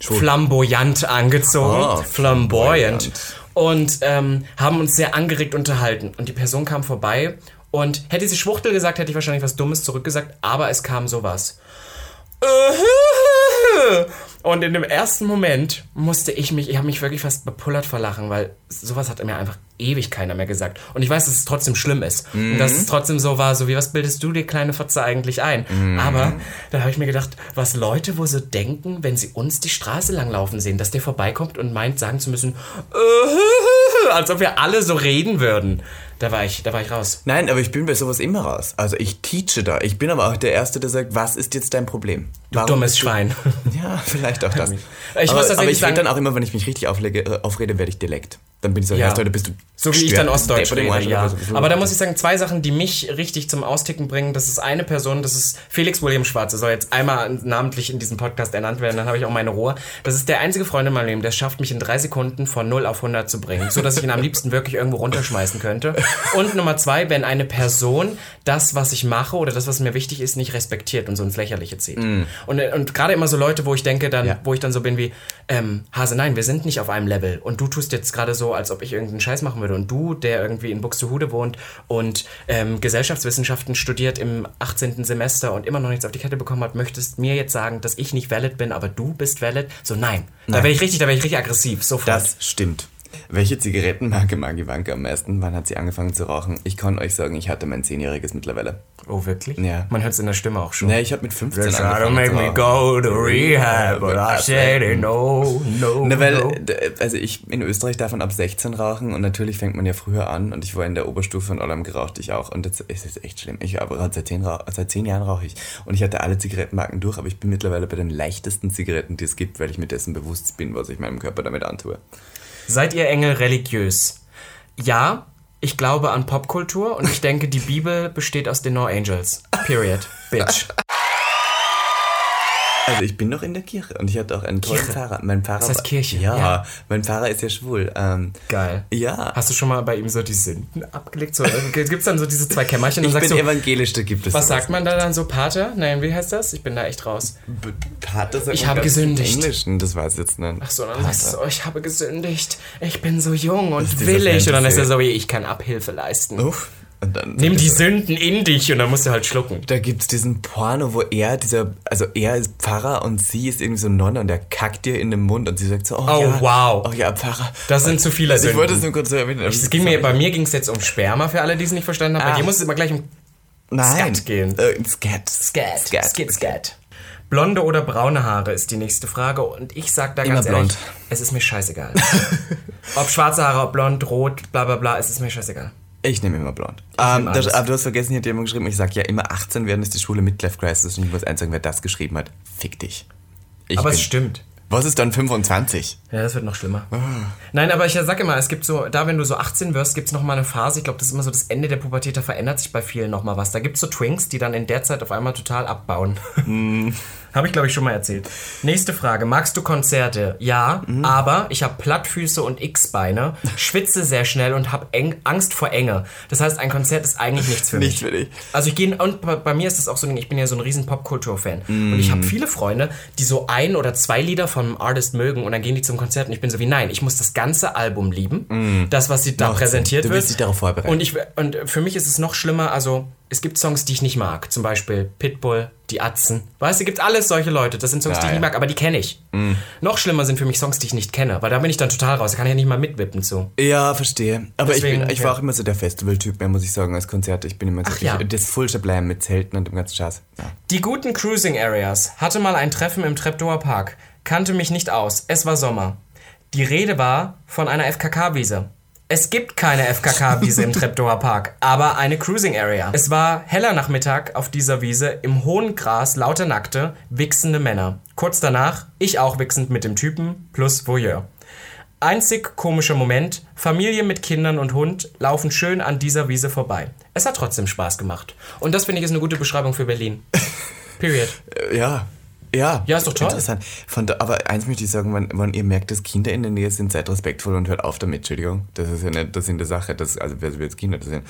flamboyant angezogen. Ah, flamboyant. flamboyant. Und ähm, haben uns sehr angeregt unterhalten. Und die Person kam vorbei und hätte sie Schwuchtel gesagt, hätte ich wahrscheinlich was Dummes zurückgesagt, aber es kam sowas. Und in dem ersten Moment musste ich mich, ich habe mich wirklich fast bepullert vor Lachen, weil sowas hat mir einfach ewig keiner mehr gesagt. Und ich weiß, dass es trotzdem schlimm ist. Und dass es trotzdem so war, so wie, was bildest du dir kleine Fotze eigentlich ein? Aber da habe ich mir gedacht, was Leute wohl so denken, wenn sie uns die Straße lang laufen sehen, dass der vorbeikommt und meint, sagen zu müssen, als ob wir alle so reden würden. Da war ich, da war ich raus. Nein, aber ich bin bei sowas immer raus. Also ich teache da. Ich bin aber auch der Erste, der sagt, was ist jetzt dein Problem? Warum Dummes bist du- Schwein. Ja, vielleicht auch das. Ich aber, muss tatsächlich aber ich sagen- dann auch immer, wenn ich mich richtig auflege, äh, aufrede, werde ich Dialekt. Dann bin ich so, Ja. heute bist du So wie ich dann Ostdeutsch rede, Arsch ja. Aber da muss ich sagen, zwei Sachen, die mich richtig zum Austicken bringen. Das ist eine Person, das ist Felix William Schwarz. Der soll jetzt einmal namentlich in diesem Podcast ernannt werden, dann habe ich auch meine Ruhe. Das ist der einzige Freund in meinem Leben, der es schafft, mich in drei Sekunden von 0 auf 100 zu bringen. So, dass ich ihn am liebsten wirklich irgendwo runterschmeißen könnte. Und Nummer zwei, wenn eine Person das, was ich mache oder das, was mir wichtig ist, nicht respektiert und so ins Lächerliche zieht. Und, und gerade immer so Leute, wo ich denke, dann, Ja. wo ich dann so bin wie, ähm, Hase, nein, wir sind nicht auf einem Level. Und du tust jetzt gerade so, als ob ich irgendeinen Scheiß machen würde. Und du, der irgendwie in Buxtehude wohnt und ähm, Gesellschaftswissenschaften studiert im 18. Semester und immer noch nichts auf die Kette bekommen hat, möchtest mir jetzt sagen, dass ich nicht valid bin, aber du bist valid? So, nein. Da wäre ich richtig, da wäre ich richtig aggressiv. Sofort. Das stimmt. Welche Zigarettenmarke mag Ivanka am meisten? Wann hat sie angefangen zu rauchen? Ich kann euch sagen, ich hatte mein Zehnjähriges mittlerweile. oh, wirklich? Ja. Man hört es in der Stimme auch schon. Nee, ich habe mit 15 Try to angefangen make zu me go to rehab, but I said no, no, Na, weil, no. also ich, in Österreich darf man ab 16 rauchen und natürlich fängt man ja früher an und ich war in der Oberstufe und allem geraucht ich auch und jetzt ist echt schlimm. Ich aber gerade seit 10, Rauch- seit 10 Jahren rauche ich und ich hatte alle Zigarettenmarken durch, aber ich bin mittlerweile bei den leichtesten Zigaretten, die es gibt, weil ich mir dessen bewusst bin, was ich meinem Körper damit antue. Seid ihr Engel religiös? Ja, Ich glaube an Popkultur und ich denke, die Bibel besteht aus den No Angels. Period. Bitch. Also ich bin noch in der Kirche und ich hatte auch einen tollen Kirche? Pfarrer. Mein Pfarrer Das heißt Kirche, Ja, ja. mein Pfarrer ist ja schwul. Ähm, Geil. Ja. Hast du schon mal bei ihm so die Sünden abgelegt? So, Gibt es dann so diese zwei Kämmerchen und ich bin du, evangelisch, da gibt es was sagt man da dann so, Pater? Nein, wie heißt das? Ich bin da echt raus. B- Pater sagt Ich habe im gesündigt. Englischen, das weiß ich jetzt nicht. Ach so, dann sagst du so, ich habe gesündigt. Ich bin so jung und willig. Und dann ist er so, ich kann Abhilfe leisten. Uff. Nimm die sagt Sünden in dich und dann musst du halt schlucken. Da gibt's diesen Porno, wo er, dieser, also er ist Pfarrer und sie ist irgendwie so Nonne und er kackt ihr in den Mund und sie sagt so, oh, Oh, ja, wow. oh ja, Pfarrer. Das sind zu viele Also ich Sünden. wollte es nur kurz erwähnen. Es ging mir, bei mir ging es jetzt um Sperma, für alle, die es nicht verstanden haben. Bei Ah. dir muss es immer gleich um Nein. Skat gehen. Äh, Skat. Scat. Skat. Skit, Scat. Blonde oder braune Haare ist die nächste Frage und ich sag da Immer ganz ehrlich, blond. es ist mir scheißegal. ob schwarze Haare, ob blond, rot, bla bla bla, es ist mir scheißegal. Ich nehme immer blond. Ähm, nehm das, aber du hast vergessen, hier hat jemand geschrieben, ich sag ja immer 18 werden ist die Schule Midlife Crisis und ich muss eins sagen, wer das geschrieben hat, fick dich. Ich Aber bin, es stimmt. Was ist dann 25? Ja, das wird noch schlimmer. Ah. Nein, aber ich sag immer, es gibt so, da wenn du so 18 wirst, gibt es nochmal eine Phase, ich glaube, das ist immer so das Ende der Pubertät, da verändert sich bei vielen nochmal was. Da gibt es so Twinks, die dann in der Zeit auf einmal total abbauen. Hm. Habe ich, glaube ich, schon mal erzählt. Nächste Frage. Magst du Konzerte? Ja, Hm. aber ich habe Plattfüße und X-Beine, schwitze sehr schnell und habe Angst vor Enge. Das heißt, ein Konzert ist eigentlich nichts für mich. Nicht für dich. Also ich gehe, und bei, mir ist das auch so ein Ding, ich bin ja so ein riesen Popkultur-Fan. Und Mm. ich habe viele Freunde, die so ein oder zwei Lieder vom Artist mögen und dann gehen die zum Konzert und ich bin so wie, nein, ich muss das ganze Album lieben. Das, was sie da Macht präsentiert. Du wird. willst dich darauf vorbereiten. Und, ich, und für mich ist es noch schlimmer, also es gibt Songs, die ich nicht mag. Zum Beispiel Pitbull, Die Atzen. Weißt du, gibt alles solche Leute. Das sind Songs, Ja, die ich nicht mag, aber die kenne ich. Noch schlimmer sind für mich Songs, die ich nicht kenne, weil da bin ich dann total raus. Da kann ich ja nicht mal mitwippen zu. Ja, verstehe. Aber ich, Deswegen, bin, ich war auch immer so der Festival-Typ, mehr muss ich sagen, als Konzerte. Ich bin immer so Ach ja. das Fullste bleiben mit Zelten und dem ganzen Scheiß. Ja. Die guten Cruising Areas hatte mal ein Treffen im Treptower Park, kannte mich nicht aus, es war Sommer. Die Rede war von einer FKK-Wiese. Es gibt keine FKK-Wiese im Treptower Park, aber eine Cruising Area. Es war heller Nachmittag auf dieser Wiese, im hohen Gras lauter nackte, wichsende Männer. Kurz danach, ich auch wichsend mit dem Typen plus Voyeur. Einzig komischer Moment, Familie mit Kindern und Hund laufen schön an dieser Wiese vorbei. Es hat trotzdem Spaß gemacht. Und das finde ich ist eine gute Beschreibung für Berlin. Period. Ja. Ja, Ja, ist doch toll. Interessant. Von da, aber eins möchte ich sagen, wenn, wenn ihr merkt, dass Kinder in der Nähe sind, seid respektvoll und hört auf damit, Entschuldigung. Das ist ja nicht das in der Sache, das, also wer will jetzt Kinder das sind.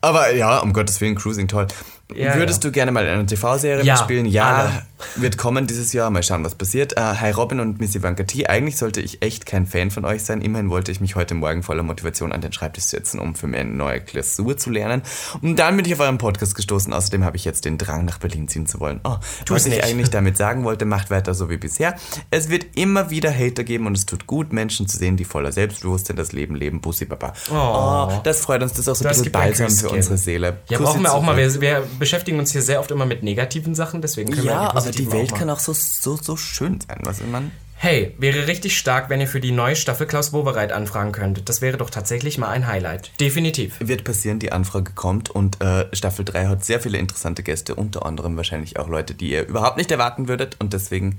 Aber ja, um Gottes Willen, Cruising toll. Ja, Würdest du gerne mal in einer TV-Serie Ja, mitspielen? Ja, alle. wird kommen dieses Jahr. Mal schauen, was passiert. Äh, Hi Robin und Miss Ivanka T. Eigentlich sollte ich echt kein Fan von euch sein. Immerhin wollte ich mich heute Morgen voller Motivation an den Schreibtisch setzen, um für meine neue Klausur zu lernen. Und dann bin ich auf euren Podcast gestoßen. Außerdem habe ich jetzt den Drang, nach Berlin ziehen zu wollen. Oh, was es ich nicht. eigentlich damit sagen wollte, macht weiter so wie bisher. Es wird immer wieder Hater geben und es tut gut, Menschen zu sehen, die voller Selbstbewusstsein das Leben leben. Bussi Baba. Oh, das freut uns. Das ist auch so ein Das bisschen balsam für unsere Seele. Ja, Kussi brauchen wir auch mal. Wir, wir beschäftigen uns hier sehr oft immer mit negativen Sachen, deswegen können wir Ja, aber die Welt auch kann auch so, so, so schön sein, was man? Hey, wäre richtig stark, wenn ihr für die neue Staffel Klaus Wowereit anfragen könntet. Das wäre doch tatsächlich mal ein Highlight. Definitiv. Wird passieren, die Anfrage kommt und äh, Staffel 3 hat sehr viele interessante Gäste, unter anderem wahrscheinlich auch Leute, die ihr überhaupt nicht erwarten würdet und deswegen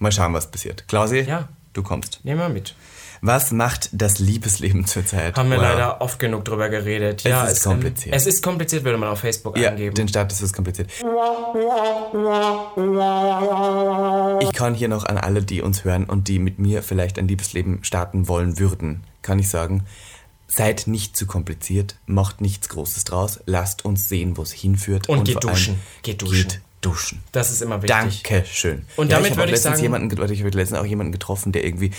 mal schauen, was passiert. Klausi, Ja. du kommst. Nehmen wir mit. Was macht das Liebesleben zurzeit? Haben wir Wow. leider oft genug drüber geredet. ja, ist kompliziert. Es ist kompliziert, würde man auf Facebook Ja, angeben. den Status ist kompliziert. Ich kann hier noch an alle, die uns hören und die mit mir vielleicht ein Liebesleben starten wollen würden, kann ich sagen, seid nicht zu kompliziert, macht nichts Großes draus, lasst uns sehen, wo es hinführt. Und geht vor allem duschen. Geht duschen. Geht duschen. Das ist immer wichtig. Dankeschön. Und ja, damit ich würde ich sagen- Jemanden, ich habe letztens auch jemanden getroffen, der irgendwie,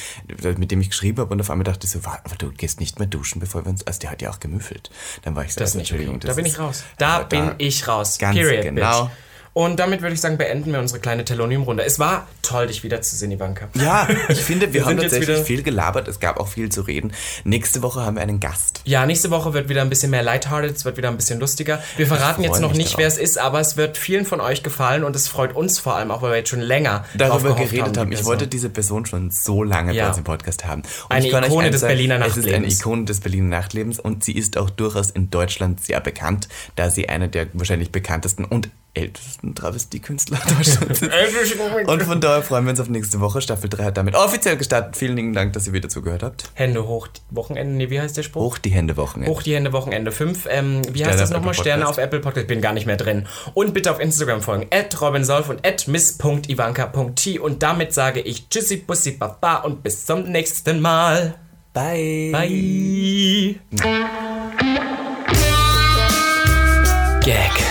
mit dem ich geschrieben habe und auf einmal dachte ich so, "Wa- aber du gehst nicht mehr duschen, bevor wir uns, also der hat ja auch gemüffelt. Dann war ich so, Das also, nicht Entschuldigung. okay. das Da bin ich raus. Da aber bin ich raus. Ganz Period, genau. Bitch. Und damit würde ich sagen, beenden wir unsere kleine Telonym-Runde. Es war toll, dich wiederzusehen, Ivanka. Ja, ich finde, wir, Wir haben tatsächlich viel gelabert. Es gab auch viel zu reden. Nächste Woche haben wir einen Gast. Ja, nächste Woche wird wieder ein bisschen mehr lighthearted, es wird wieder ein bisschen lustiger. Wir verraten jetzt noch nicht, darauf. wer es ist, aber es wird vielen von euch gefallen und es freut uns vor allem auch, weil wir jetzt schon länger Darüber geredet haben. die Ich wollte diese Person schon so lange Ja. bei uns im Podcast haben. Und Eine Ikone des sagen, Berliner Es ist eine Nachtlebens. Ikone des Berliner Nachtlebens und sie ist auch durchaus in Deutschland sehr bekannt, da sie eine der wahrscheinlich bekanntesten und ältesten Travestiekünstler Deutschlands. Und von daher freuen wir uns auf nächste Woche. Staffel 3 hat damit offiziell gestartet. Vielen lieben Dank, dass ihr wieder zugehört habt. Hände hoch, Wochenende, nee, wie heißt der Spruch? Hoch die Hände Wochenende. Hoch die Hände, Wochenende 5. Ähm, wie heißt Sterne das auf nochmal? Sterne auf Apple Podcast. Bin gar nicht mehr drin. Und bitte auf Instagram folgen. At robinsolf und at miss.ivanka.t. Und damit sage ich Tschüssi, Bussi, Baba und bis zum nächsten Mal. Bye. Bye. Gag.